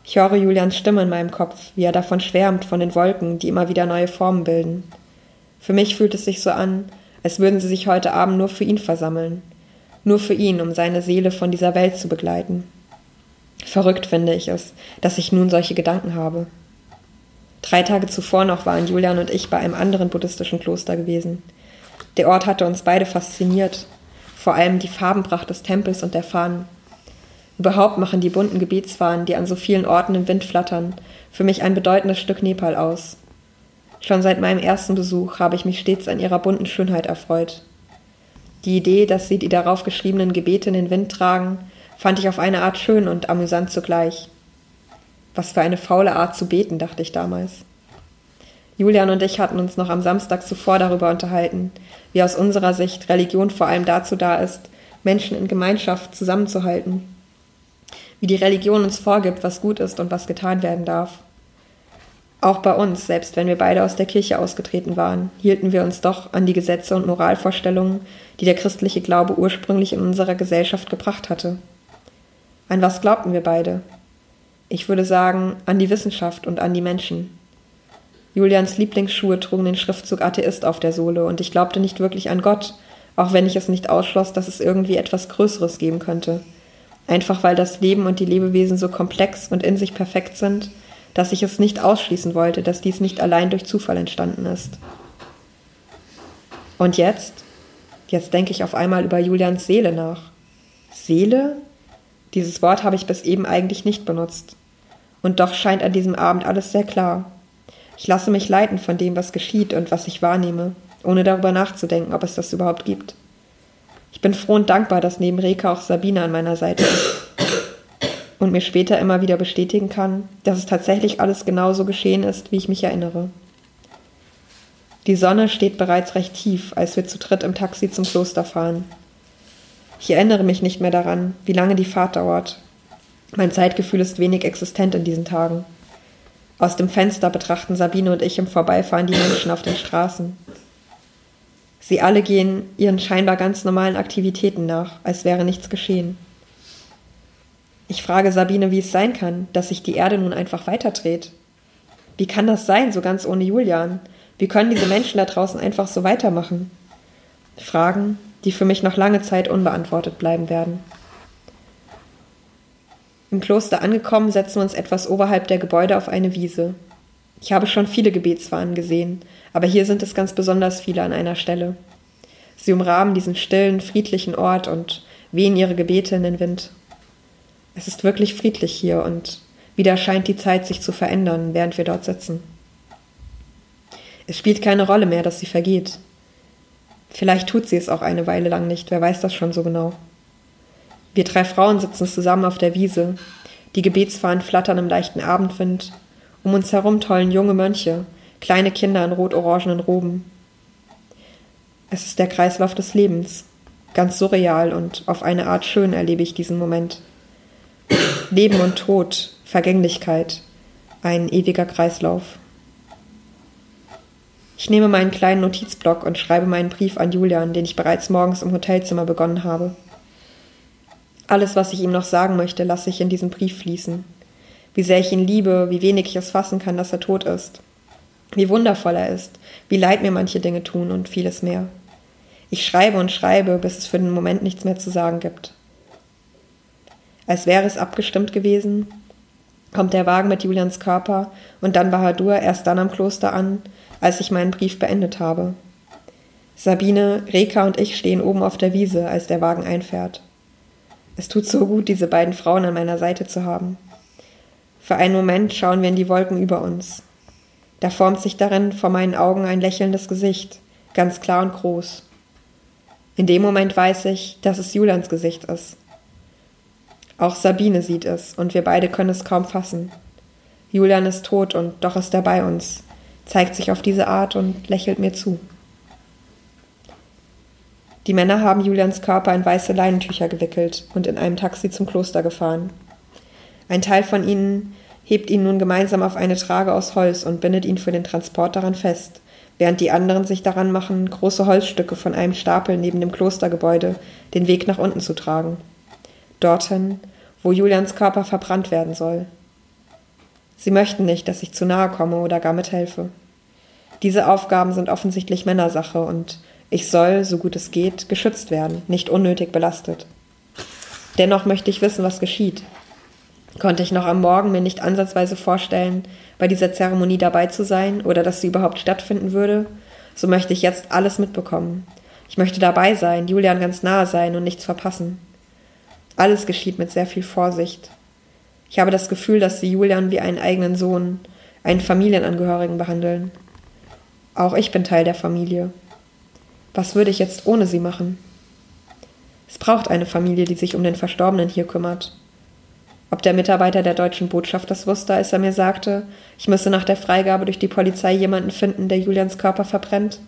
Ich höre Julians Stimme in meinem Kopf, wie er davon schwärmt, von den Wolken, die immer wieder neue Formen bilden. Für mich fühlt es sich so an, als würden sie sich heute Abend nur für ihn versammeln. Nur für ihn, um seine Seele von dieser Welt zu begleiten. Verrückt finde ich es, dass ich nun solche Gedanken habe. Drei Tage zuvor noch waren Julian und ich bei einem anderen buddhistischen Kloster gewesen. Der Ort hatte uns beide fasziniert, vor allem die Farbenpracht des Tempels und der Fahnen. Überhaupt machen die bunten Gebetsfahnen, die an so vielen Orten im Wind flattern, für mich ein bedeutendes Stück Nepal aus. Schon seit meinem ersten Besuch habe ich mich stets an ihrer bunten Schönheit erfreut. Die Idee, dass sie die darauf geschriebenen Gebete in den Wind tragen, fand ich auf eine Art schön und amüsant zugleich. Was für eine faule Art zu beten, dachte ich damals. Julian und ich hatten uns noch am Samstag zuvor darüber unterhalten, wie aus unserer Sicht Religion vor allem dazu da ist, Menschen in Gemeinschaft zusammenzuhalten. Wie die Religion uns vorgibt, was gut ist und was getan werden darf. Auch bei uns, selbst wenn wir beide aus der Kirche ausgetreten waren, hielten wir uns doch an die Gesetze und Moralvorstellungen, die der christliche Glaube ursprünglich in unserer Gesellschaft gebracht hatte. An was glaubten wir beide? Ich würde sagen, an die Wissenschaft und an die Menschen. Julians Lieblingsschuhe trugen den Schriftzug Atheist auf der Sohle und ich glaubte nicht wirklich an Gott, auch wenn ich es nicht ausschloss, dass es irgendwie etwas Größeres geben könnte. Einfach weil das Leben und die Lebewesen so komplex und in sich perfekt sind, dass ich es nicht ausschließen wollte, dass dies nicht allein durch Zufall entstanden ist. Und jetzt? Jetzt denke ich auf einmal über Julians Seele nach. Seele? Dieses Wort habe ich bis eben eigentlich nicht benutzt. Und doch scheint an diesem Abend alles sehr klar. Ich lasse mich leiten von dem, was geschieht und was ich wahrnehme, ohne darüber nachzudenken, ob es das überhaupt gibt. Ich bin froh und dankbar, dass neben Reka auch Sabine an meiner Seite ist. und mir später immer wieder bestätigen kann, dass es tatsächlich alles genauso geschehen ist, wie ich mich erinnere. Die Sonne steht bereits recht tief, als wir zu dritt im Taxi zum Kloster fahren. Ich erinnere mich nicht mehr daran, wie lange die Fahrt dauert. Mein Zeitgefühl ist wenig existent in diesen Tagen. Aus dem Fenster betrachten Sabine und ich im Vorbeifahren die Menschen auf den Straßen. Sie alle gehen ihren scheinbar ganz normalen Aktivitäten nach, als wäre nichts geschehen. Ich frage Sabine, wie es sein kann, dass sich die Erde nun einfach weiterdreht. Wie kann das sein, so ganz ohne Julian? Wie können diese Menschen da draußen einfach so weitermachen? Fragen, die für mich noch lange Zeit unbeantwortet bleiben werden. Im Kloster angekommen, setzen wir uns etwas oberhalb der Gebäude auf eine Wiese. Ich habe schon viele Gebetsfahnen gesehen, aber hier sind es ganz besonders viele an einer Stelle. Sie umrahmen diesen stillen, friedlichen Ort und wehen ihre Gebete in den Wind. Es ist wirklich friedlich hier und wieder scheint die Zeit sich zu verändern, während wir dort sitzen. Es spielt keine Rolle mehr, dass sie vergeht. Vielleicht tut sie es auch eine Weile lang nicht, wer weiß das schon so genau. Wir drei Frauen sitzen zusammen auf der Wiese, die Gebetsfahnen flattern im leichten Abendwind, um uns herum tollen junge Mönche, kleine Kinder in rot-orangenen Roben. Es ist der Kreislauf des Lebens, ganz surreal und auf eine Art schön erlebe ich diesen Moment. Leben und Tod, Vergänglichkeit, ein ewiger Kreislauf. Ich nehme meinen kleinen Notizblock und schreibe meinen Brief an Julian, den ich bereits morgens im Hotelzimmer begonnen habe. Alles, was ich ihm noch sagen möchte, lasse ich in diesen Brief fließen. Wie sehr ich ihn liebe, wie wenig ich es fassen kann, dass er tot ist. Wie wundervoll er ist, wie leid mir manche Dinge tun und vieles mehr. Ich schreibe und schreibe, bis es für den Moment nichts mehr zu sagen gibt. Als wäre es abgestimmt gewesen, kommt der Wagen mit Julians Körper und dann Bahadur erst dann am Kloster an, als ich meinen Brief beendet habe. Sabine, Reka und ich stehen oben auf der Wiese, als der Wagen einfährt. Es tut so gut, diese beiden Frauen an meiner Seite zu haben. Für einen Moment schauen wir in die Wolken über uns. Da formt sich darin vor meinen Augen ein lächelndes Gesicht, ganz klar und groß. In dem Moment weiß ich, dass es Julians Gesicht ist. Auch Sabine sieht es, und wir beide können es kaum fassen. Julian ist tot und doch ist er bei uns, zeigt sich auf diese Art und lächelt mir zu. Die Männer haben Julians Körper in weiße Leinentücher gewickelt und in einem Taxi zum Kloster gefahren. Ein Teil von ihnen hebt ihn nun gemeinsam auf eine Trage aus Holz und bindet ihn für den Transport daran fest, während die anderen sich daran machen, große Holzstücke von einem Stapel neben dem Klostergebäude den Weg nach unten zu tragen dorthin, wo Julians Körper verbrannt werden soll. Sie möchten nicht, dass ich zu nahe komme oder gar mithelfe. Diese Aufgaben sind offensichtlich Männersache und ich soll, so gut es geht, geschützt werden, nicht unnötig belastet. Dennoch möchte ich wissen, was geschieht. Konnte ich noch am Morgen mir nicht ansatzweise vorstellen, bei dieser Zeremonie dabei zu sein oder dass sie überhaupt stattfinden würde, so möchte ich jetzt alles mitbekommen. Ich möchte dabei sein, Julian ganz nahe sein und nichts verpassen. Alles geschieht mit sehr viel Vorsicht. Ich habe das Gefühl, dass sie Julian wie einen eigenen Sohn, einen Familienangehörigen behandeln. Auch ich bin Teil der Familie. Was würde ich jetzt ohne sie machen? Es braucht eine Familie, die sich um den Verstorbenen hier kümmert. Ob der Mitarbeiter der deutschen Botschaft das wusste, als er mir sagte, ich müsse nach der Freigabe durch die Polizei jemanden finden, der Julians Körper verbrennt?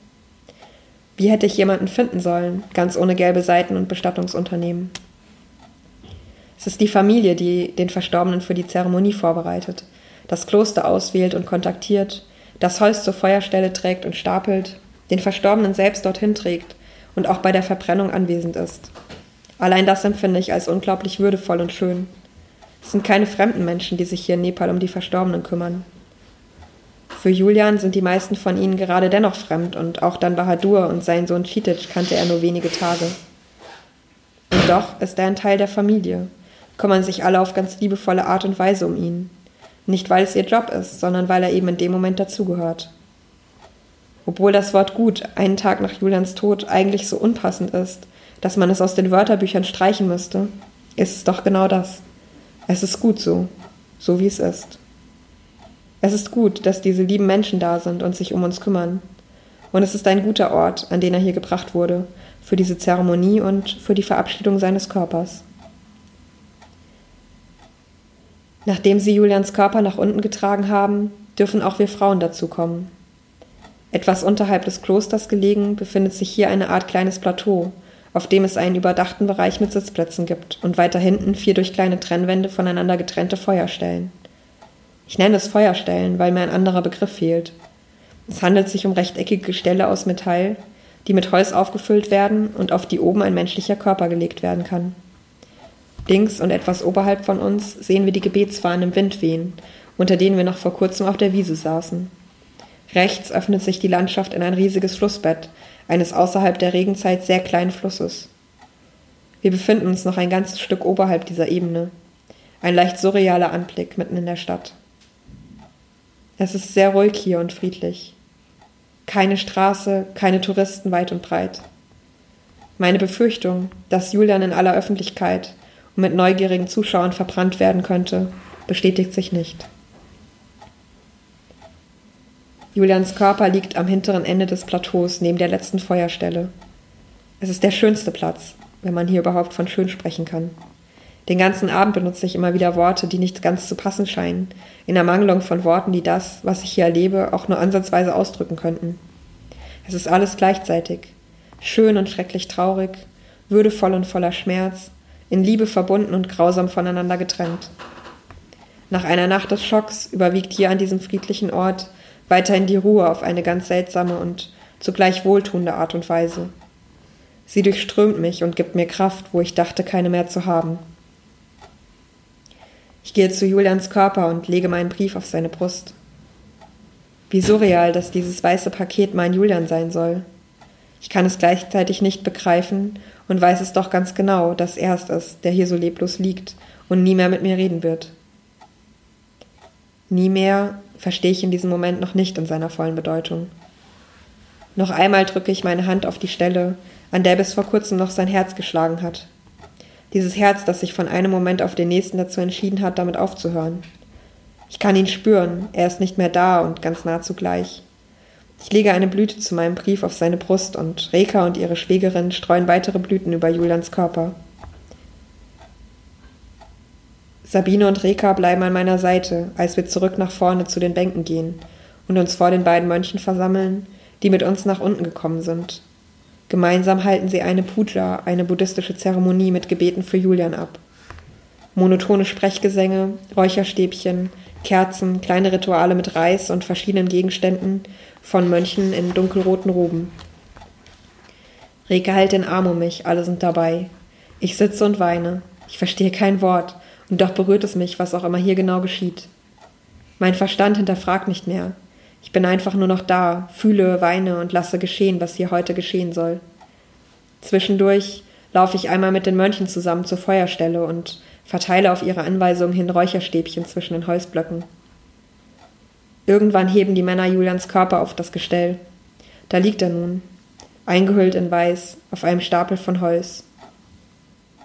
Wie hätte ich jemanden finden sollen, ganz ohne gelbe Seiten und Bestattungsunternehmen? Es ist die Familie, die den Verstorbenen für die Zeremonie vorbereitet, das Kloster auswählt und kontaktiert, das Holz zur Feuerstelle trägt und stapelt, den Verstorbenen selbst dorthin trägt und auch bei der Verbrennung anwesend ist. Allein das empfinde ich als unglaublich würdevoll und schön. Es sind keine fremden Menschen, die sich hier in Nepal um die Verstorbenen kümmern. Für Julian sind die meisten von ihnen gerade dennoch fremd und auch dann Bahadur und seinen Sohn Chitic kannte er nur wenige Tage. Und doch ist er ein Teil der Familie kümmern sich alle auf ganz liebevolle Art und Weise um ihn. Nicht weil es ihr Job ist, sondern weil er eben in dem Moment dazugehört. Obwohl das Wort gut einen Tag nach Julians Tod eigentlich so unpassend ist, dass man es aus den Wörterbüchern streichen müsste, ist es doch genau das. Es ist gut so, so wie es ist. Es ist gut, dass diese lieben Menschen da sind und sich um uns kümmern. Und es ist ein guter Ort, an den er hier gebracht wurde, für diese Zeremonie und für die Verabschiedung seines Körpers. Nachdem sie Julians Körper nach unten getragen haben, dürfen auch wir Frauen dazukommen. Etwas unterhalb des Klosters gelegen befindet sich hier eine Art kleines Plateau, auf dem es einen überdachten Bereich mit Sitzplätzen gibt und weiter hinten vier durch kleine Trennwände voneinander getrennte Feuerstellen. Ich nenne es Feuerstellen, weil mir ein anderer Begriff fehlt. Es handelt sich um rechteckige Gestelle aus Metall, die mit Holz aufgefüllt werden und auf die oben ein menschlicher Körper gelegt werden kann. Links und etwas oberhalb von uns sehen wir die Gebetsfahnen im Wind wehen, unter denen wir noch vor kurzem auf der Wiese saßen. Rechts öffnet sich die Landschaft in ein riesiges Flussbett, eines außerhalb der Regenzeit sehr kleinen Flusses. Wir befinden uns noch ein ganzes Stück oberhalb dieser Ebene. Ein leicht surrealer Anblick mitten in der Stadt. Es ist sehr ruhig hier und friedlich. Keine Straße, keine Touristen weit und breit. Meine Befürchtung, dass Julian in aller Öffentlichkeit und mit neugierigen Zuschauern verbrannt werden könnte, bestätigt sich nicht. Julians Körper liegt am hinteren Ende des Plateaus neben der letzten Feuerstelle. Es ist der schönste Platz, wenn man hier überhaupt von schön sprechen kann. Den ganzen Abend benutze ich immer wieder Worte, die nicht ganz zu passen scheinen, in Ermangelung von Worten, die das, was ich hier erlebe, auch nur ansatzweise ausdrücken könnten. Es ist alles gleichzeitig. Schön und schrecklich traurig, würdevoll und voller Schmerz, in Liebe verbunden und grausam voneinander getrennt. Nach einer Nacht des Schocks überwiegt hier an diesem friedlichen Ort weiterhin die Ruhe auf eine ganz seltsame und zugleich wohltuende Art und Weise. Sie durchströmt mich und gibt mir Kraft, wo ich dachte, keine mehr zu haben. Ich gehe zu Julians Körper und lege meinen Brief auf seine Brust. Wie surreal, dass dieses weiße Paket mein Julian sein soll. Ich kann es gleichzeitig nicht begreifen und weiß es doch ganz genau, dass er es ist, der hier so leblos liegt und nie mehr mit mir reden wird. Nie mehr verstehe ich in diesem Moment noch nicht in seiner vollen Bedeutung. Noch einmal drücke ich meine Hand auf die Stelle, an der bis vor kurzem noch sein Herz geschlagen hat. Dieses Herz, das sich von einem Moment auf den nächsten dazu entschieden hat, damit aufzuhören. Ich kann ihn spüren, er ist nicht mehr da und ganz nah zugleich. Ich lege eine Blüte zu meinem Brief auf seine Brust und Reka und ihre Schwägerin streuen weitere Blüten über Julians Körper. Sabine und Reka bleiben an meiner Seite, als wir zurück nach vorne zu den Bänken gehen und uns vor den beiden Mönchen versammeln, die mit uns nach unten gekommen sind. Gemeinsam halten sie eine Puja, eine buddhistische Zeremonie mit Gebeten für Julian ab. Monotone Sprechgesänge, Räucherstäbchen, Kerzen, kleine Rituale mit Reis und verschiedenen Gegenständen von Mönchen in dunkelroten Roben. Reke hält den Arm um mich, alle sind dabei. Ich sitze und weine. Ich verstehe kein Wort, und doch berührt es mich, was auch immer hier genau geschieht. Mein Verstand hinterfragt nicht mehr. Ich bin einfach nur noch da, fühle, weine und lasse geschehen, was hier heute geschehen soll. Zwischendurch laufe ich einmal mit den Mönchen zusammen zur Feuerstelle und verteile auf ihre Anweisung hin Räucherstäbchen zwischen den Holzblöcken. Irgendwann heben die Männer Julians Körper auf das Gestell. Da liegt er nun, eingehüllt in Weiß, auf einem Stapel von Holz.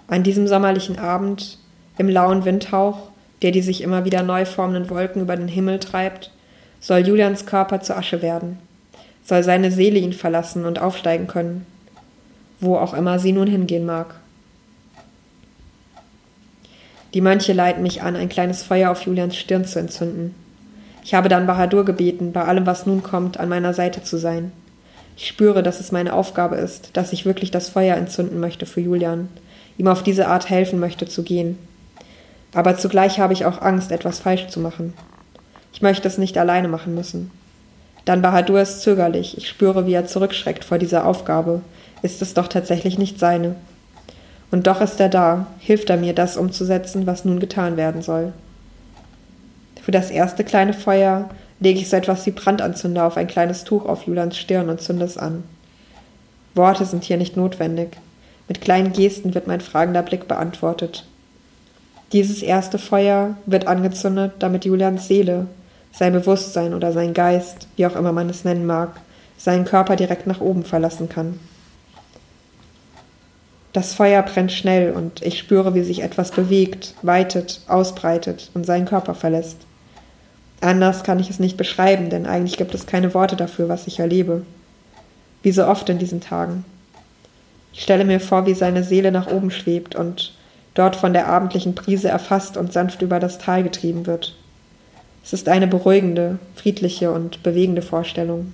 An diesem sommerlichen Abend im lauen Windhauch, der die sich immer wieder neu formenden Wolken über den Himmel treibt, soll Julians Körper zu Asche werden, soll seine Seele ihn verlassen und aufsteigen können, wo auch immer sie nun hingehen mag. Die Mönche leiten mich an, ein kleines Feuer auf Julians Stirn zu entzünden. Ich habe dann Bahadur gebeten, bei allem, was nun kommt, an meiner Seite zu sein. Ich spüre, dass es meine Aufgabe ist, dass ich wirklich das Feuer entzünden möchte für Julian, ihm auf diese Art helfen möchte zu gehen, aber zugleich habe ich auch Angst, etwas falsch zu machen. Ich möchte es nicht alleine machen müssen. Dann Bahadur ist zögerlich, ich spüre, wie er zurückschreckt vor dieser Aufgabe. Ist es doch tatsächlich nicht seine. Und doch ist er da, hilft er mir, das umzusetzen, was nun getan werden soll. Für das erste kleine Feuer lege ich so etwas wie Brandanzünder auf ein kleines Tuch auf Julans Stirn und zünde es an. Worte sind hier nicht notwendig. Mit kleinen Gesten wird mein fragender Blick beantwortet. Dieses erste Feuer wird angezündet, damit Julians Seele, sein Bewusstsein oder sein Geist, wie auch immer man es nennen mag, seinen Körper direkt nach oben verlassen kann. Das Feuer brennt schnell und ich spüre, wie sich etwas bewegt, weitet, ausbreitet und seinen Körper verlässt. Anders kann ich es nicht beschreiben, denn eigentlich gibt es keine Worte dafür, was ich erlebe. Wie so oft in diesen Tagen. Ich stelle mir vor, wie seine Seele nach oben schwebt und dort von der abendlichen Brise erfasst und sanft über das Tal getrieben wird. Es ist eine beruhigende, friedliche und bewegende Vorstellung.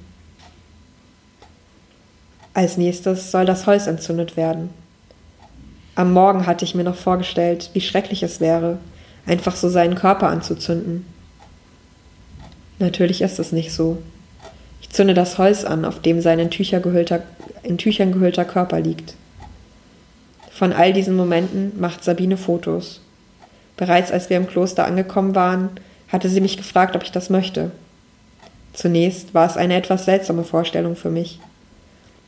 Als nächstes soll das Holz entzündet werden. Am Morgen hatte ich mir noch vorgestellt, wie schrecklich es wäre, einfach so seinen Körper anzuzünden. Natürlich ist es nicht so. Ich zünde das Holz an, auf dem sein in, Tücher gehüllter, in Tüchern gehüllter Körper liegt. Von all diesen Momenten macht Sabine Fotos. Bereits als wir im Kloster angekommen waren, hatte sie mich gefragt, ob ich das möchte. Zunächst war es eine etwas seltsame Vorstellung für mich.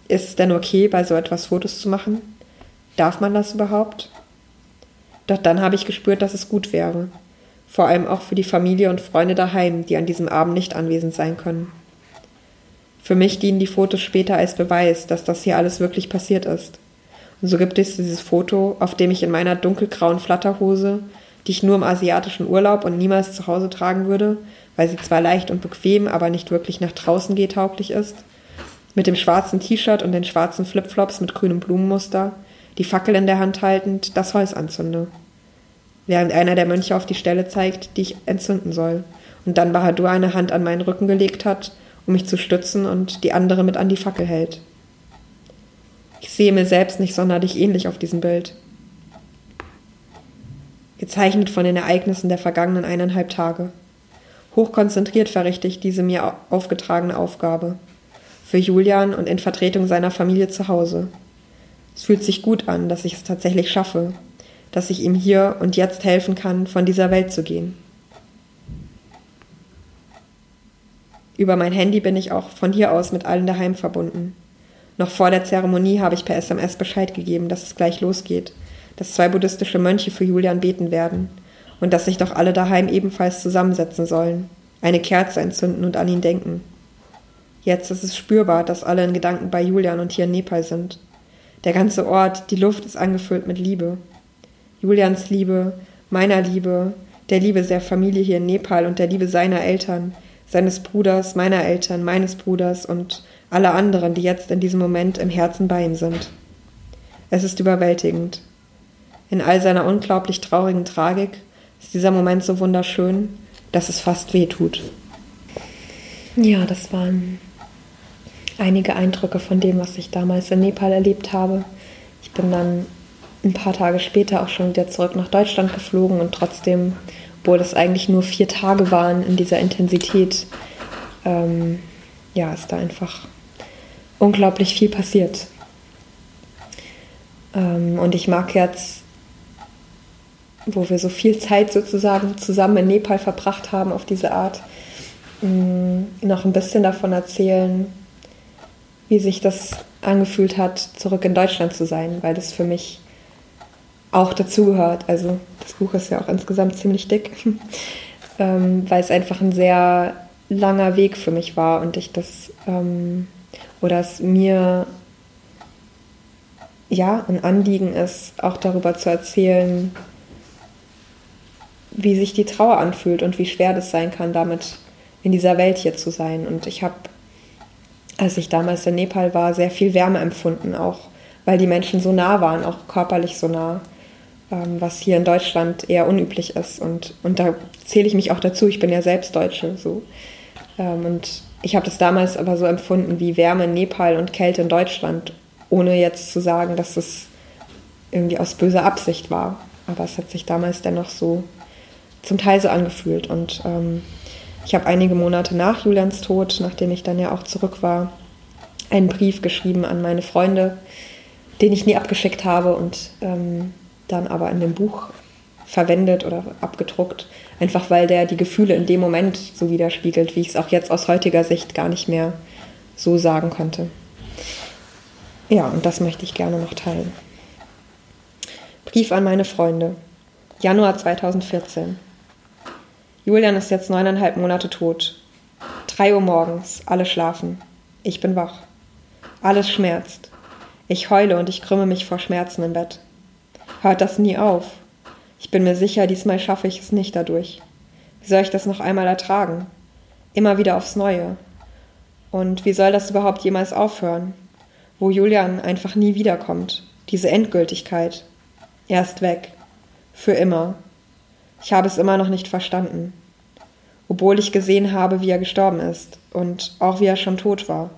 Ist es denn okay, bei so etwas Fotos zu machen? Darf man das überhaupt? Doch dann habe ich gespürt, dass es gut wäre. Vor allem auch für die Familie und Freunde daheim, die an diesem Abend nicht anwesend sein können. Für mich dienen die Fotos später als Beweis, dass das hier alles wirklich passiert ist. Und so gibt es dieses Foto, auf dem ich in meiner dunkelgrauen Flatterhose, die ich nur im asiatischen Urlaub und niemals zu Hause tragen würde, weil sie zwar leicht und bequem, aber nicht wirklich nach draußen geht tauglich ist, mit dem schwarzen T-Shirt und den schwarzen Flipflops mit grünem Blumenmuster, die Fackel in der Hand haltend, das Holz anzünde. Während einer der Mönche auf die Stelle zeigt, die ich entzünden soll, und dann Bahadur eine Hand an meinen Rücken gelegt hat, um mich zu stützen und die andere mit an die Fackel hält. Ich sehe mir selbst nicht sonderlich ähnlich auf diesem Bild. Gezeichnet von den Ereignissen der vergangenen eineinhalb Tage. Hochkonzentriert verrichte ich diese mir aufgetragene Aufgabe. Für Julian und in Vertretung seiner Familie zu Hause. Es fühlt sich gut an, dass ich es tatsächlich schaffe, dass ich ihm hier und jetzt helfen kann, von dieser Welt zu gehen. Über mein Handy bin ich auch von hier aus mit allen daheim verbunden. Noch vor der Zeremonie habe ich per SMS Bescheid gegeben, dass es gleich losgeht, dass zwei buddhistische Mönche für Julian beten werden und dass sich doch alle daheim ebenfalls zusammensetzen sollen, eine Kerze entzünden und an ihn denken. Jetzt ist es spürbar, dass alle in Gedanken bei Julian und hier in Nepal sind. Der ganze Ort, die Luft ist angefüllt mit Liebe. Julians Liebe, meiner Liebe, der Liebe der Familie hier in Nepal und der Liebe seiner Eltern, seines Bruders, meiner Eltern, meines Bruders und aller anderen, die jetzt in diesem Moment im Herzen bei ihm sind. Es ist überwältigend. In all seiner unglaublich traurigen Tragik ist dieser Moment so wunderschön, dass es fast weh tut. Ja, das waren einige Eindrücke von dem, was ich damals in Nepal erlebt habe. Ich bin dann ein paar Tage später auch schon wieder zurück nach Deutschland geflogen und trotzdem obwohl es eigentlich nur vier Tage waren in dieser Intensität, ähm, ja, ist da einfach unglaublich viel passiert. Ähm, und ich mag jetzt, wo wir so viel Zeit sozusagen zusammen in Nepal verbracht haben auf diese Art, mm, noch ein bisschen davon erzählen, wie sich das angefühlt hat, zurück in Deutschland zu sein, weil das für mich auch dazugehört. Also das Buch ist ja auch insgesamt ziemlich dick, ähm, weil es einfach ein sehr langer Weg für mich war und ich das ähm, oder es mir ja ein Anliegen ist, auch darüber zu erzählen, wie sich die Trauer anfühlt und wie schwer das sein kann, damit in dieser Welt hier zu sein. Und ich habe, als ich damals in Nepal war, sehr viel Wärme empfunden, auch weil die Menschen so nah waren, auch körperlich so nah ähm, was hier in Deutschland eher unüblich ist. Und, und da zähle ich mich auch dazu, ich bin ja selbst Deutsche. So. Ähm, und ich habe das damals aber so empfunden wie Wärme in Nepal und Kälte in Deutschland, ohne jetzt zu sagen, dass es irgendwie aus böser Absicht war. Aber es hat sich damals dennoch so zum Teil so angefühlt. Und ähm, ich habe einige Monate nach Julians Tod, nachdem ich dann ja auch zurück war, einen Brief geschrieben an meine Freunde, den ich nie abgeschickt habe und ähm, dann aber in dem Buch verwendet oder abgedruckt, einfach weil der die Gefühle in dem Moment so widerspiegelt, wie ich es auch jetzt aus heutiger Sicht gar nicht mehr so sagen konnte. Ja, und das möchte ich gerne noch teilen. Brief an meine Freunde. Januar 2014. Julian ist jetzt neuneinhalb Monate tot. Drei Uhr morgens, alle schlafen. Ich bin wach. Alles schmerzt. Ich heule und ich krümme mich vor Schmerzen im Bett hört das nie auf. Ich bin mir sicher, diesmal schaffe ich es nicht dadurch. Wie soll ich das noch einmal ertragen? Immer wieder aufs Neue. Und wie soll das überhaupt jemals aufhören? Wo Julian einfach nie wiederkommt. Diese Endgültigkeit. Er ist weg. Für immer. Ich habe es immer noch nicht verstanden. Obwohl ich gesehen habe, wie er gestorben ist und auch wie er schon tot war.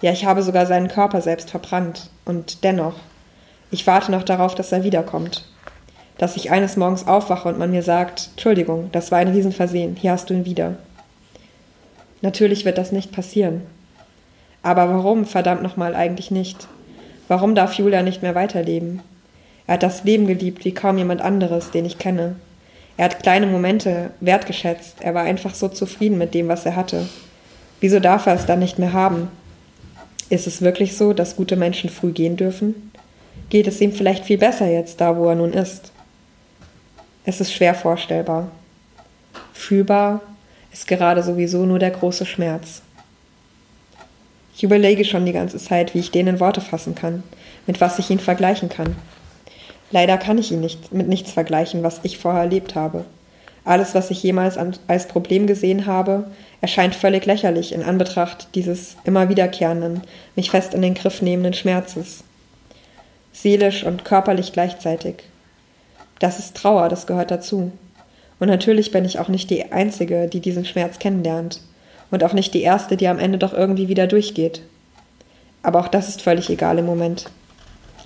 Ja, ich habe sogar seinen Körper selbst verbrannt. Und dennoch, ich warte noch darauf, dass er wiederkommt. Dass ich eines Morgens aufwache und man mir sagt, Entschuldigung, das war ein Riesenversehen, hier hast du ihn wieder. Natürlich wird das nicht passieren. Aber warum, verdammt nochmal, eigentlich nicht? Warum darf Julia nicht mehr weiterleben? Er hat das Leben geliebt wie kaum jemand anderes, den ich kenne. Er hat kleine Momente wertgeschätzt. Er war einfach so zufrieden mit dem, was er hatte. Wieso darf er es dann nicht mehr haben? Ist es wirklich so, dass gute Menschen früh gehen dürfen? Geht es ihm vielleicht viel besser jetzt, da wo er nun ist? Es ist schwer vorstellbar. Fühlbar ist gerade sowieso nur der große Schmerz. Ich überlege schon die ganze Zeit, wie ich den in Worte fassen kann, mit was ich ihn vergleichen kann. Leider kann ich ihn nicht mit nichts vergleichen, was ich vorher erlebt habe. Alles, was ich jemals an, als Problem gesehen habe, erscheint völlig lächerlich in Anbetracht dieses immer wiederkehrenden, mich fest in den Griff nehmenden Schmerzes. Seelisch und körperlich gleichzeitig. Das ist Trauer, das gehört dazu. Und natürlich bin ich auch nicht die Einzige, die diesen Schmerz kennenlernt. Und auch nicht die Erste, die am Ende doch irgendwie wieder durchgeht. Aber auch das ist völlig egal im Moment.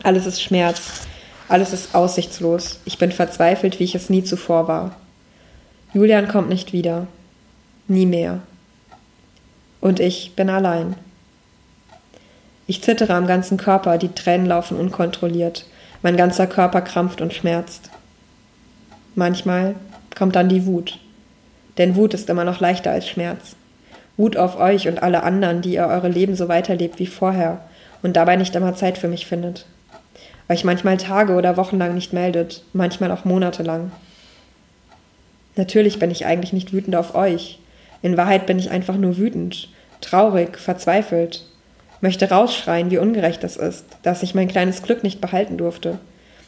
Alles ist Schmerz. Alles ist aussichtslos. Ich bin verzweifelt, wie ich es nie zuvor war. Julian kommt nicht wieder. Nie mehr. Und ich bin allein. Ich zittere am ganzen Körper, die Tränen laufen unkontrolliert. Mein ganzer Körper krampft und schmerzt. Manchmal kommt dann die Wut. Denn Wut ist immer noch leichter als Schmerz. Wut auf euch und alle anderen, die ihr eure Leben so weiterlebt wie vorher und dabei nicht immer Zeit für mich findet. Euch manchmal Tage oder Wochen lang nicht meldet, manchmal auch monatelang. Natürlich bin ich eigentlich nicht wütend auf euch. In Wahrheit bin ich einfach nur wütend, traurig, verzweifelt, möchte rausschreien, wie ungerecht das ist, dass ich mein kleines Glück nicht behalten durfte,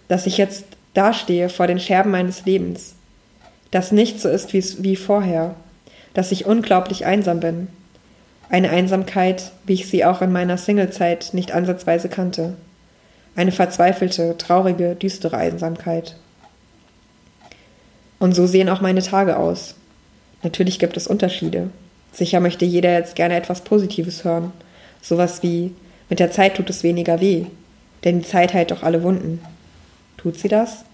dass ich jetzt dastehe vor den Scherben meines Lebens, dass nichts so ist wie vorher, dass ich unglaublich einsam bin. Eine Einsamkeit, wie ich sie auch in meiner Singlezeit nicht ansatzweise kannte. Eine verzweifelte, traurige, düstere Einsamkeit. Und so sehen auch meine Tage aus. Natürlich gibt es Unterschiede. Sicher möchte jeder jetzt gerne etwas Positives hören. Sowas wie, mit der Zeit tut es weniger weh. Denn die Zeit heilt doch alle Wunden. Tut sie das?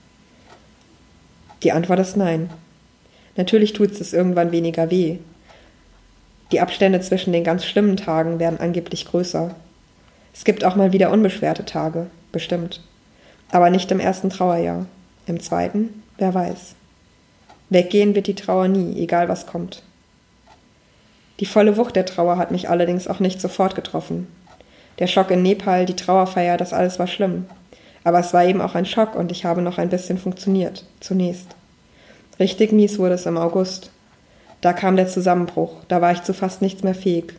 Die Antwort ist nein. Natürlich tut es irgendwann weniger weh. Die Abstände zwischen den ganz schlimmen Tagen werden angeblich größer. Es gibt auch mal wieder unbeschwerte Tage, bestimmt. Aber nicht im ersten Trauerjahr. Im zweiten, wer weiß. Weggehen wird die Trauer nie, egal was kommt. Die volle Wucht der Trauer hat mich allerdings auch nicht sofort getroffen. Der Schock in Nepal, die Trauerfeier, das alles war schlimm. Aber es war eben auch ein Schock und ich habe noch ein bisschen funktioniert, zunächst. Richtig mies wurde es im August. Da kam der Zusammenbruch, da war ich zu fast nichts mehr fähig.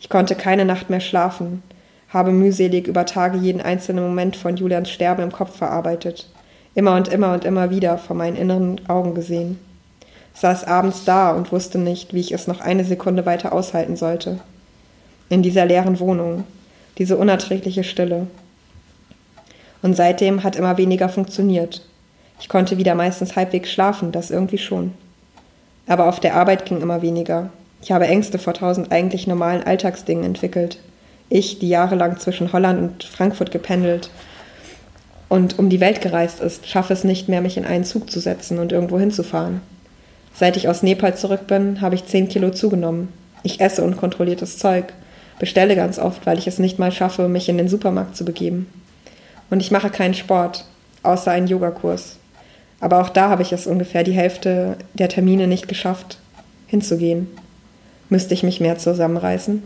Ich konnte keine Nacht mehr schlafen, habe mühselig über Tage jeden einzelnen Moment von Julians Sterben im Kopf verarbeitet, immer und immer und immer wieder vor meinen inneren Augen gesehen. Saß abends da und wusste nicht, wie ich es noch eine Sekunde weiter aushalten sollte. In dieser leeren Wohnung, diese unerträgliche Stille. Und seitdem hat immer weniger funktioniert. Ich konnte wieder meistens halbwegs schlafen, das irgendwie schon. Aber auf der Arbeit ging immer weniger. Ich habe Ängste vor tausend eigentlich normalen Alltagsdingen entwickelt. Ich, die jahrelang zwischen Holland und Frankfurt gependelt und um die Welt gereist ist, schaffe es nicht mehr, mich in einen Zug zu setzen und irgendwo hinzufahren. Seit ich aus Nepal zurück bin, habe ich zehn Kilo zugenommen. Ich esse unkontrolliertes Zeug, bestelle ganz oft, weil ich es nicht mal schaffe, mich in den Supermarkt zu begeben. Und ich mache keinen Sport, außer einen Yogakurs. Aber auch da habe ich es ungefähr die Hälfte der Termine nicht geschafft, hinzugehen. Müsste ich mich mehr zusammenreißen?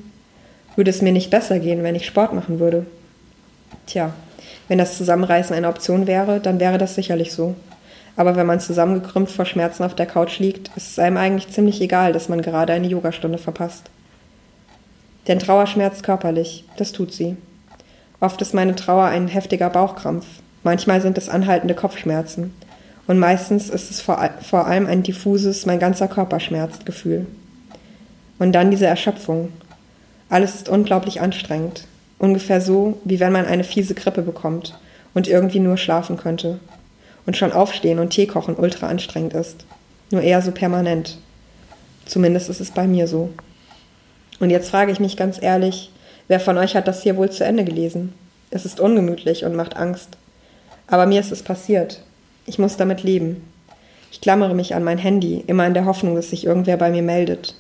Würde es mir nicht besser gehen, wenn ich Sport machen würde? Tja, wenn das Zusammenreißen eine Option wäre, dann wäre das sicherlich so. Aber wenn man zusammengekrümmt vor Schmerzen auf der Couch liegt, ist es einem eigentlich ziemlich egal, dass man gerade eine Yogastunde verpasst. Denn Trauer schmerzt körperlich, das tut sie. Oft ist meine Trauer ein heftiger Bauchkrampf, manchmal sind es anhaltende Kopfschmerzen, und meistens ist es vor, vor allem ein diffuses, mein ganzer Körper schmerzt Gefühl. Und dann diese Erschöpfung. Alles ist unglaublich anstrengend. Ungefähr so, wie wenn man eine fiese Grippe bekommt und irgendwie nur schlafen könnte. und schon aufstehen und Tee kochen ultra anstrengend ist. Nur eher so permanent. Zumindest ist es bei mir so. Und jetzt frage ich mich ganz ehrlich, wer von euch hat das hier wohl zu Ende gelesen? Es ist ungemütlich und macht Angst. Aber mir ist es passiert. Ich muss damit leben. Ich klammere mich an mein Handy, immer in der Hoffnung, dass sich irgendwer bei mir meldet.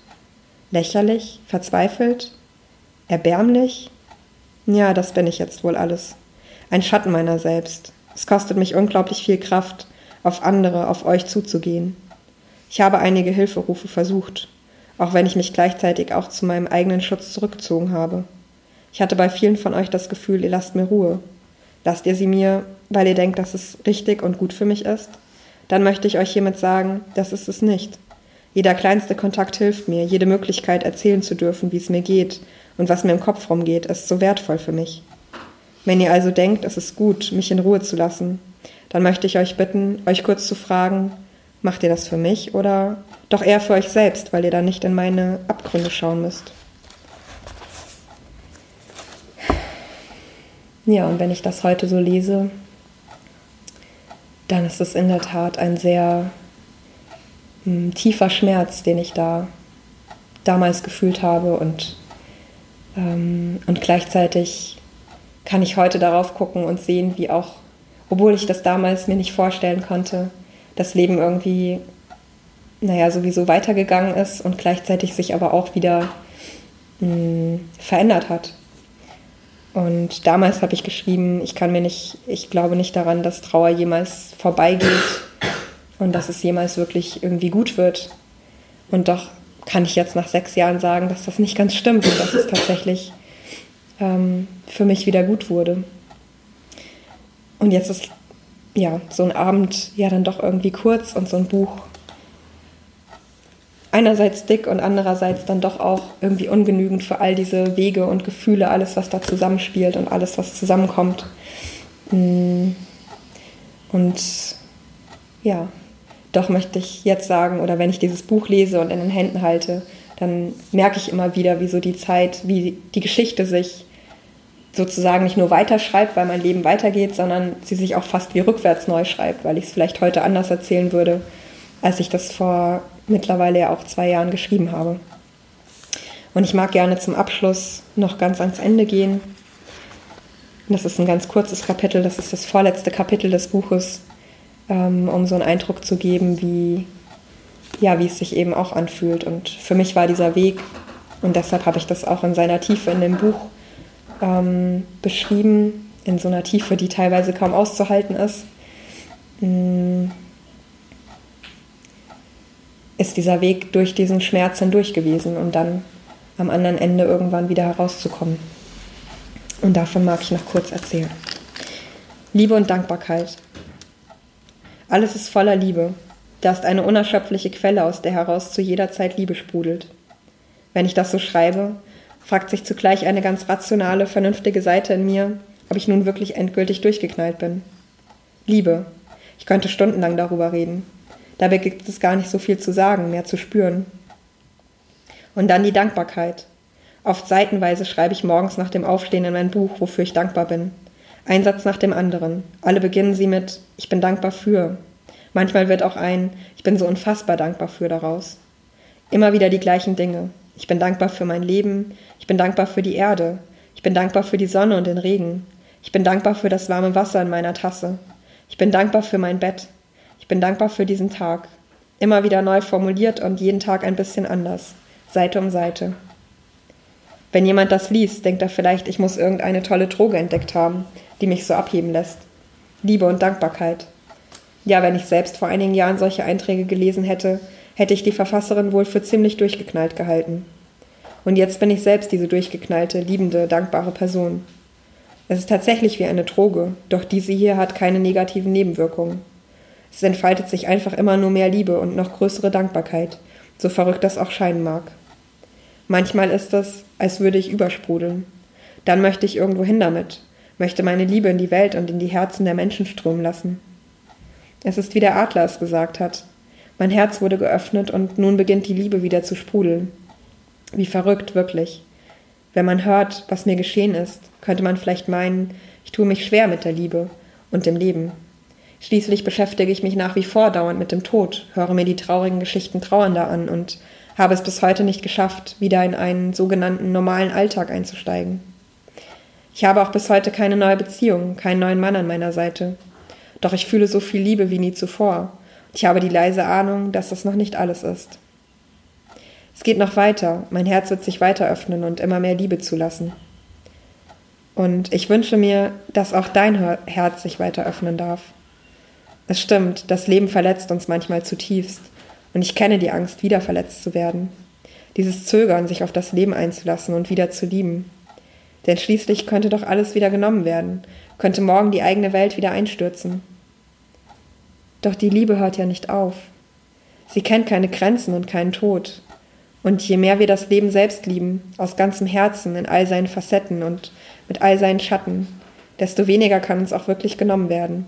Lächerlich? Verzweifelt? Erbärmlich? Ja, das bin ich jetzt wohl alles. Ein Schatten meiner selbst. Es kostet mich unglaublich viel Kraft, auf andere, auf euch zuzugehen. Ich habe einige Hilferufe versucht, auch wenn ich mich gleichzeitig auch zu meinem eigenen Schutz zurückgezogen habe. Ich hatte bei vielen von euch das Gefühl, ihr lasst mir Ruhe. Lasst ihr sie mir, weil ihr denkt, dass es richtig und gut für mich ist? Dann möchte ich euch hiermit sagen, das ist es nicht. Jeder kleinste Kontakt hilft mir, jede Möglichkeit erzählen zu dürfen, wie es mir geht und was mir im Kopf rumgeht, ist so wertvoll für mich. Wenn ihr also denkt, es ist gut, mich in Ruhe zu lassen, dann möchte ich euch bitten, euch kurz zu fragen, macht ihr das für mich oder doch eher für euch selbst, weil ihr dann nicht in meine Abgründe schauen müsst. Ja, und wenn ich das heute so lese, dann ist es in der Tat ein sehr mh, hm, tiefer Schmerz, den ich da damals gefühlt habe und, ähm, und gleichzeitig kann ich heute darauf gucken und sehen, wie auch, obwohl ich das damals mir nicht vorstellen konnte, das Leben irgendwie, naja, sowieso weitergegangen ist und gleichzeitig sich aber auch wieder mh, hm, verändert hat. Und damals habe ich geschrieben, ich kann mir nicht, ich glaube nicht daran, dass Trauer jemals vorbeigeht und dass es jemals wirklich irgendwie gut wird. Und doch kann ich jetzt nach sechs Jahren sagen, dass das nicht ganz stimmt und dass es tatsächlich ähm, für mich wieder gut wurde. Und jetzt ist ja so ein Abend ja dann doch irgendwie kurz und so ein Buch einerseits dick und andererseits dann doch auch irgendwie ungenügend für all diese Wege und Gefühle, alles, was da zusammenspielt und alles, was zusammenkommt. Mm. Und ja, doch möchte ich jetzt sagen, oder wenn ich dieses Buch lese und in den Händen halte, dann merke ich immer wieder, wie so die Zeit, wie die Geschichte sich sozusagen nicht nur weiterschreibt, weil mein Leben weitergeht, sondern sie sich auch fast wie rückwärts neu schreibt, weil ich es vielleicht heute anders erzählen würde, als ich das vor mittlerweile ja auch zwei Jahren geschrieben habe. Und ich mag gerne zum Abschluss noch ganz ans Ende gehen. Das ist ein ganz kurzes Kapitel, das ist das vorletzte Kapitel des Buches, ähm, um so einen Eindruck zu geben, wie, ja, wie es sich eben auch anfühlt. Und für mich war dieser Weg, und deshalb habe ich das auch in seiner Tiefe in dem Buch ähm, beschrieben, in so einer Tiefe, die teilweise kaum auszuhalten ist. Mm ist dieser Weg durch diesen Schmerz hindurch gewesen und dann am anderen Ende irgendwann wieder herauszukommen. Und davon mag ich noch kurz erzählen. Liebe und Dankbarkeit. Alles ist voller Liebe. Da ist eine unerschöpfliche Quelle, aus der heraus zu jeder Zeit Liebe sprudelt. Wenn ich das so schreibe, fragt sich zugleich eine ganz rationale, vernünftige Seite in mir, ob ich nun wirklich endgültig durchgeknallt bin. Liebe. Ich könnte stundenlang darüber reden. Dabei gibt es gar nicht so viel zu sagen, mehr zu spüren. Und dann die Dankbarkeit. Oft seitenweise schreibe ich morgens nach dem Aufstehen in mein Buch, wofür ich dankbar bin. Ein Satz nach dem anderen. Alle beginnen sie mit Ich bin dankbar für. Manchmal wird auch ein Ich bin so unfassbar dankbar für daraus. Immer wieder die gleichen Dinge. Ich bin dankbar für mein Leben. Ich bin dankbar für die Erde. Ich bin dankbar für die Sonne und den Regen. Ich bin dankbar für das warme Wasser in meiner Tasse. Ich bin dankbar für mein Bett. Ich bin dankbar für diesen Tag. Immer wieder neu formuliert und jeden Tag ein bisschen anders. Seite um Seite. Wenn jemand das liest, denkt er vielleicht, ich muss irgendeine tolle Droge entdeckt haben, die mich so abheben lässt. Liebe und Dankbarkeit. Ja, wenn ich selbst vor einigen Jahren solche Einträge gelesen hätte, hätte ich die Verfasserin wohl für ziemlich durchgeknallt gehalten. Und jetzt bin ich selbst diese durchgeknallte, liebende, dankbare Person. Es ist tatsächlich wie eine Droge, doch diese hier hat keine negativen Nebenwirkungen. Es entfaltet sich einfach immer nur mehr Liebe und noch größere Dankbarkeit, so verrückt das auch scheinen mag. Manchmal ist es, als würde ich übersprudeln. Dann möchte ich irgendwo hin damit, möchte meine Liebe in die Welt und in die Herzen der Menschen strömen lassen. Es ist wie der Adler es gesagt hat. Mein Herz wurde geöffnet und nun beginnt die Liebe wieder zu sprudeln. Wie verrückt, wirklich. Wenn man hört, was mir geschehen ist, könnte man vielleicht meinen, ich tue mich schwer mit der Liebe und dem Leben. Schließlich beschäftige ich mich nach wie vor dauernd mit dem Tod, höre mir die traurigen Geschichten Trauernder an und habe es bis heute nicht geschafft, wieder in einen sogenannten normalen Alltag einzusteigen. Ich habe auch bis heute keine neue Beziehung, keinen neuen Mann an meiner Seite. Doch ich fühle so viel Liebe wie nie zuvor. Ich habe die leise Ahnung, dass das noch nicht alles ist. Es geht noch weiter. Mein Herz wird sich weiter öffnen und immer mehr Liebe zulassen. Und ich wünsche mir, dass auch dein Herz sich weiter öffnen darf. Es stimmt, das Leben verletzt uns manchmal zutiefst. Und ich kenne die Angst, wieder verletzt zu werden. Dieses Zögern, sich auf das Leben einzulassen und wieder zu lieben. Denn schließlich könnte doch alles wieder genommen werden, könnte morgen die eigene Welt wieder einstürzen. Doch die Liebe hört ja nicht auf. Sie kennt keine Grenzen und keinen Tod. Und je mehr wir das Leben selbst lieben, aus ganzem Herzen, in all seinen Facetten und mit all seinen Schatten, desto weniger kann uns auch wirklich genommen werden.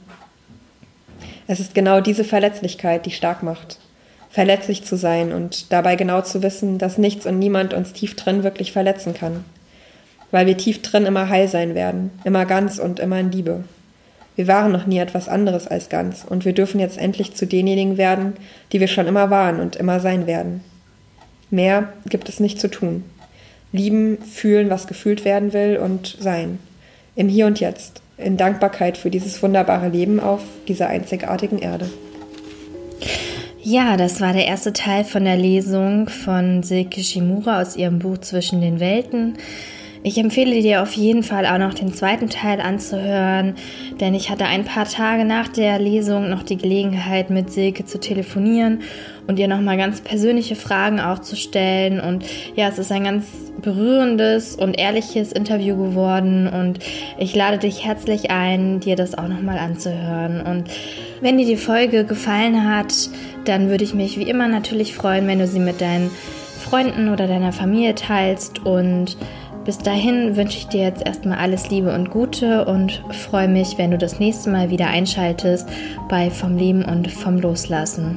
Es ist genau diese Verletzlichkeit, die stark macht verletzlich zu sein und dabei genau zu wissen, dass nichts und niemand uns tief drin wirklich verletzen kann. Weil wir tief drin immer heil sein werden, immer ganz und immer in Liebe. Wir waren noch nie etwas anderes als ganz und wir dürfen jetzt endlich zu denjenigen werden, die wir schon immer waren und immer sein werden. Mehr gibt es nicht zu tun. Lieben, fühlen, was gefühlt werden will und sein. Im Hier und Jetzt. In Dankbarkeit für dieses wunderbare Leben auf dieser einzigartigen Erde. Ja, das war der erste Teil von der Lesung von Silke Shimura aus ihrem Buch Zwischen den Welten. Ich empfehle dir auf jeden Fall auch noch den zweiten Teil anzuhören, denn ich hatte ein paar Tage nach der Lesung noch die Gelegenheit, mit Silke zu telefonieren und ihr nochmal ganz persönliche Fragen auch zu stellen. Und ja, es ist ein ganz berührendes und ehrliches Interview geworden und ich lade dich herzlich ein, dir das auch nochmal anzuhören. Und wenn dir die Folge gefallen hat, dann würde ich mich wie immer natürlich freuen, wenn du sie mit deinen Freunden oder deiner Familie teilst und bis dahin wünsche ich dir jetzt erstmal alles Liebe und Gute und freue mich, wenn du das nächste Mal wieder einschaltest bei Vom Leben und vom Loslassen.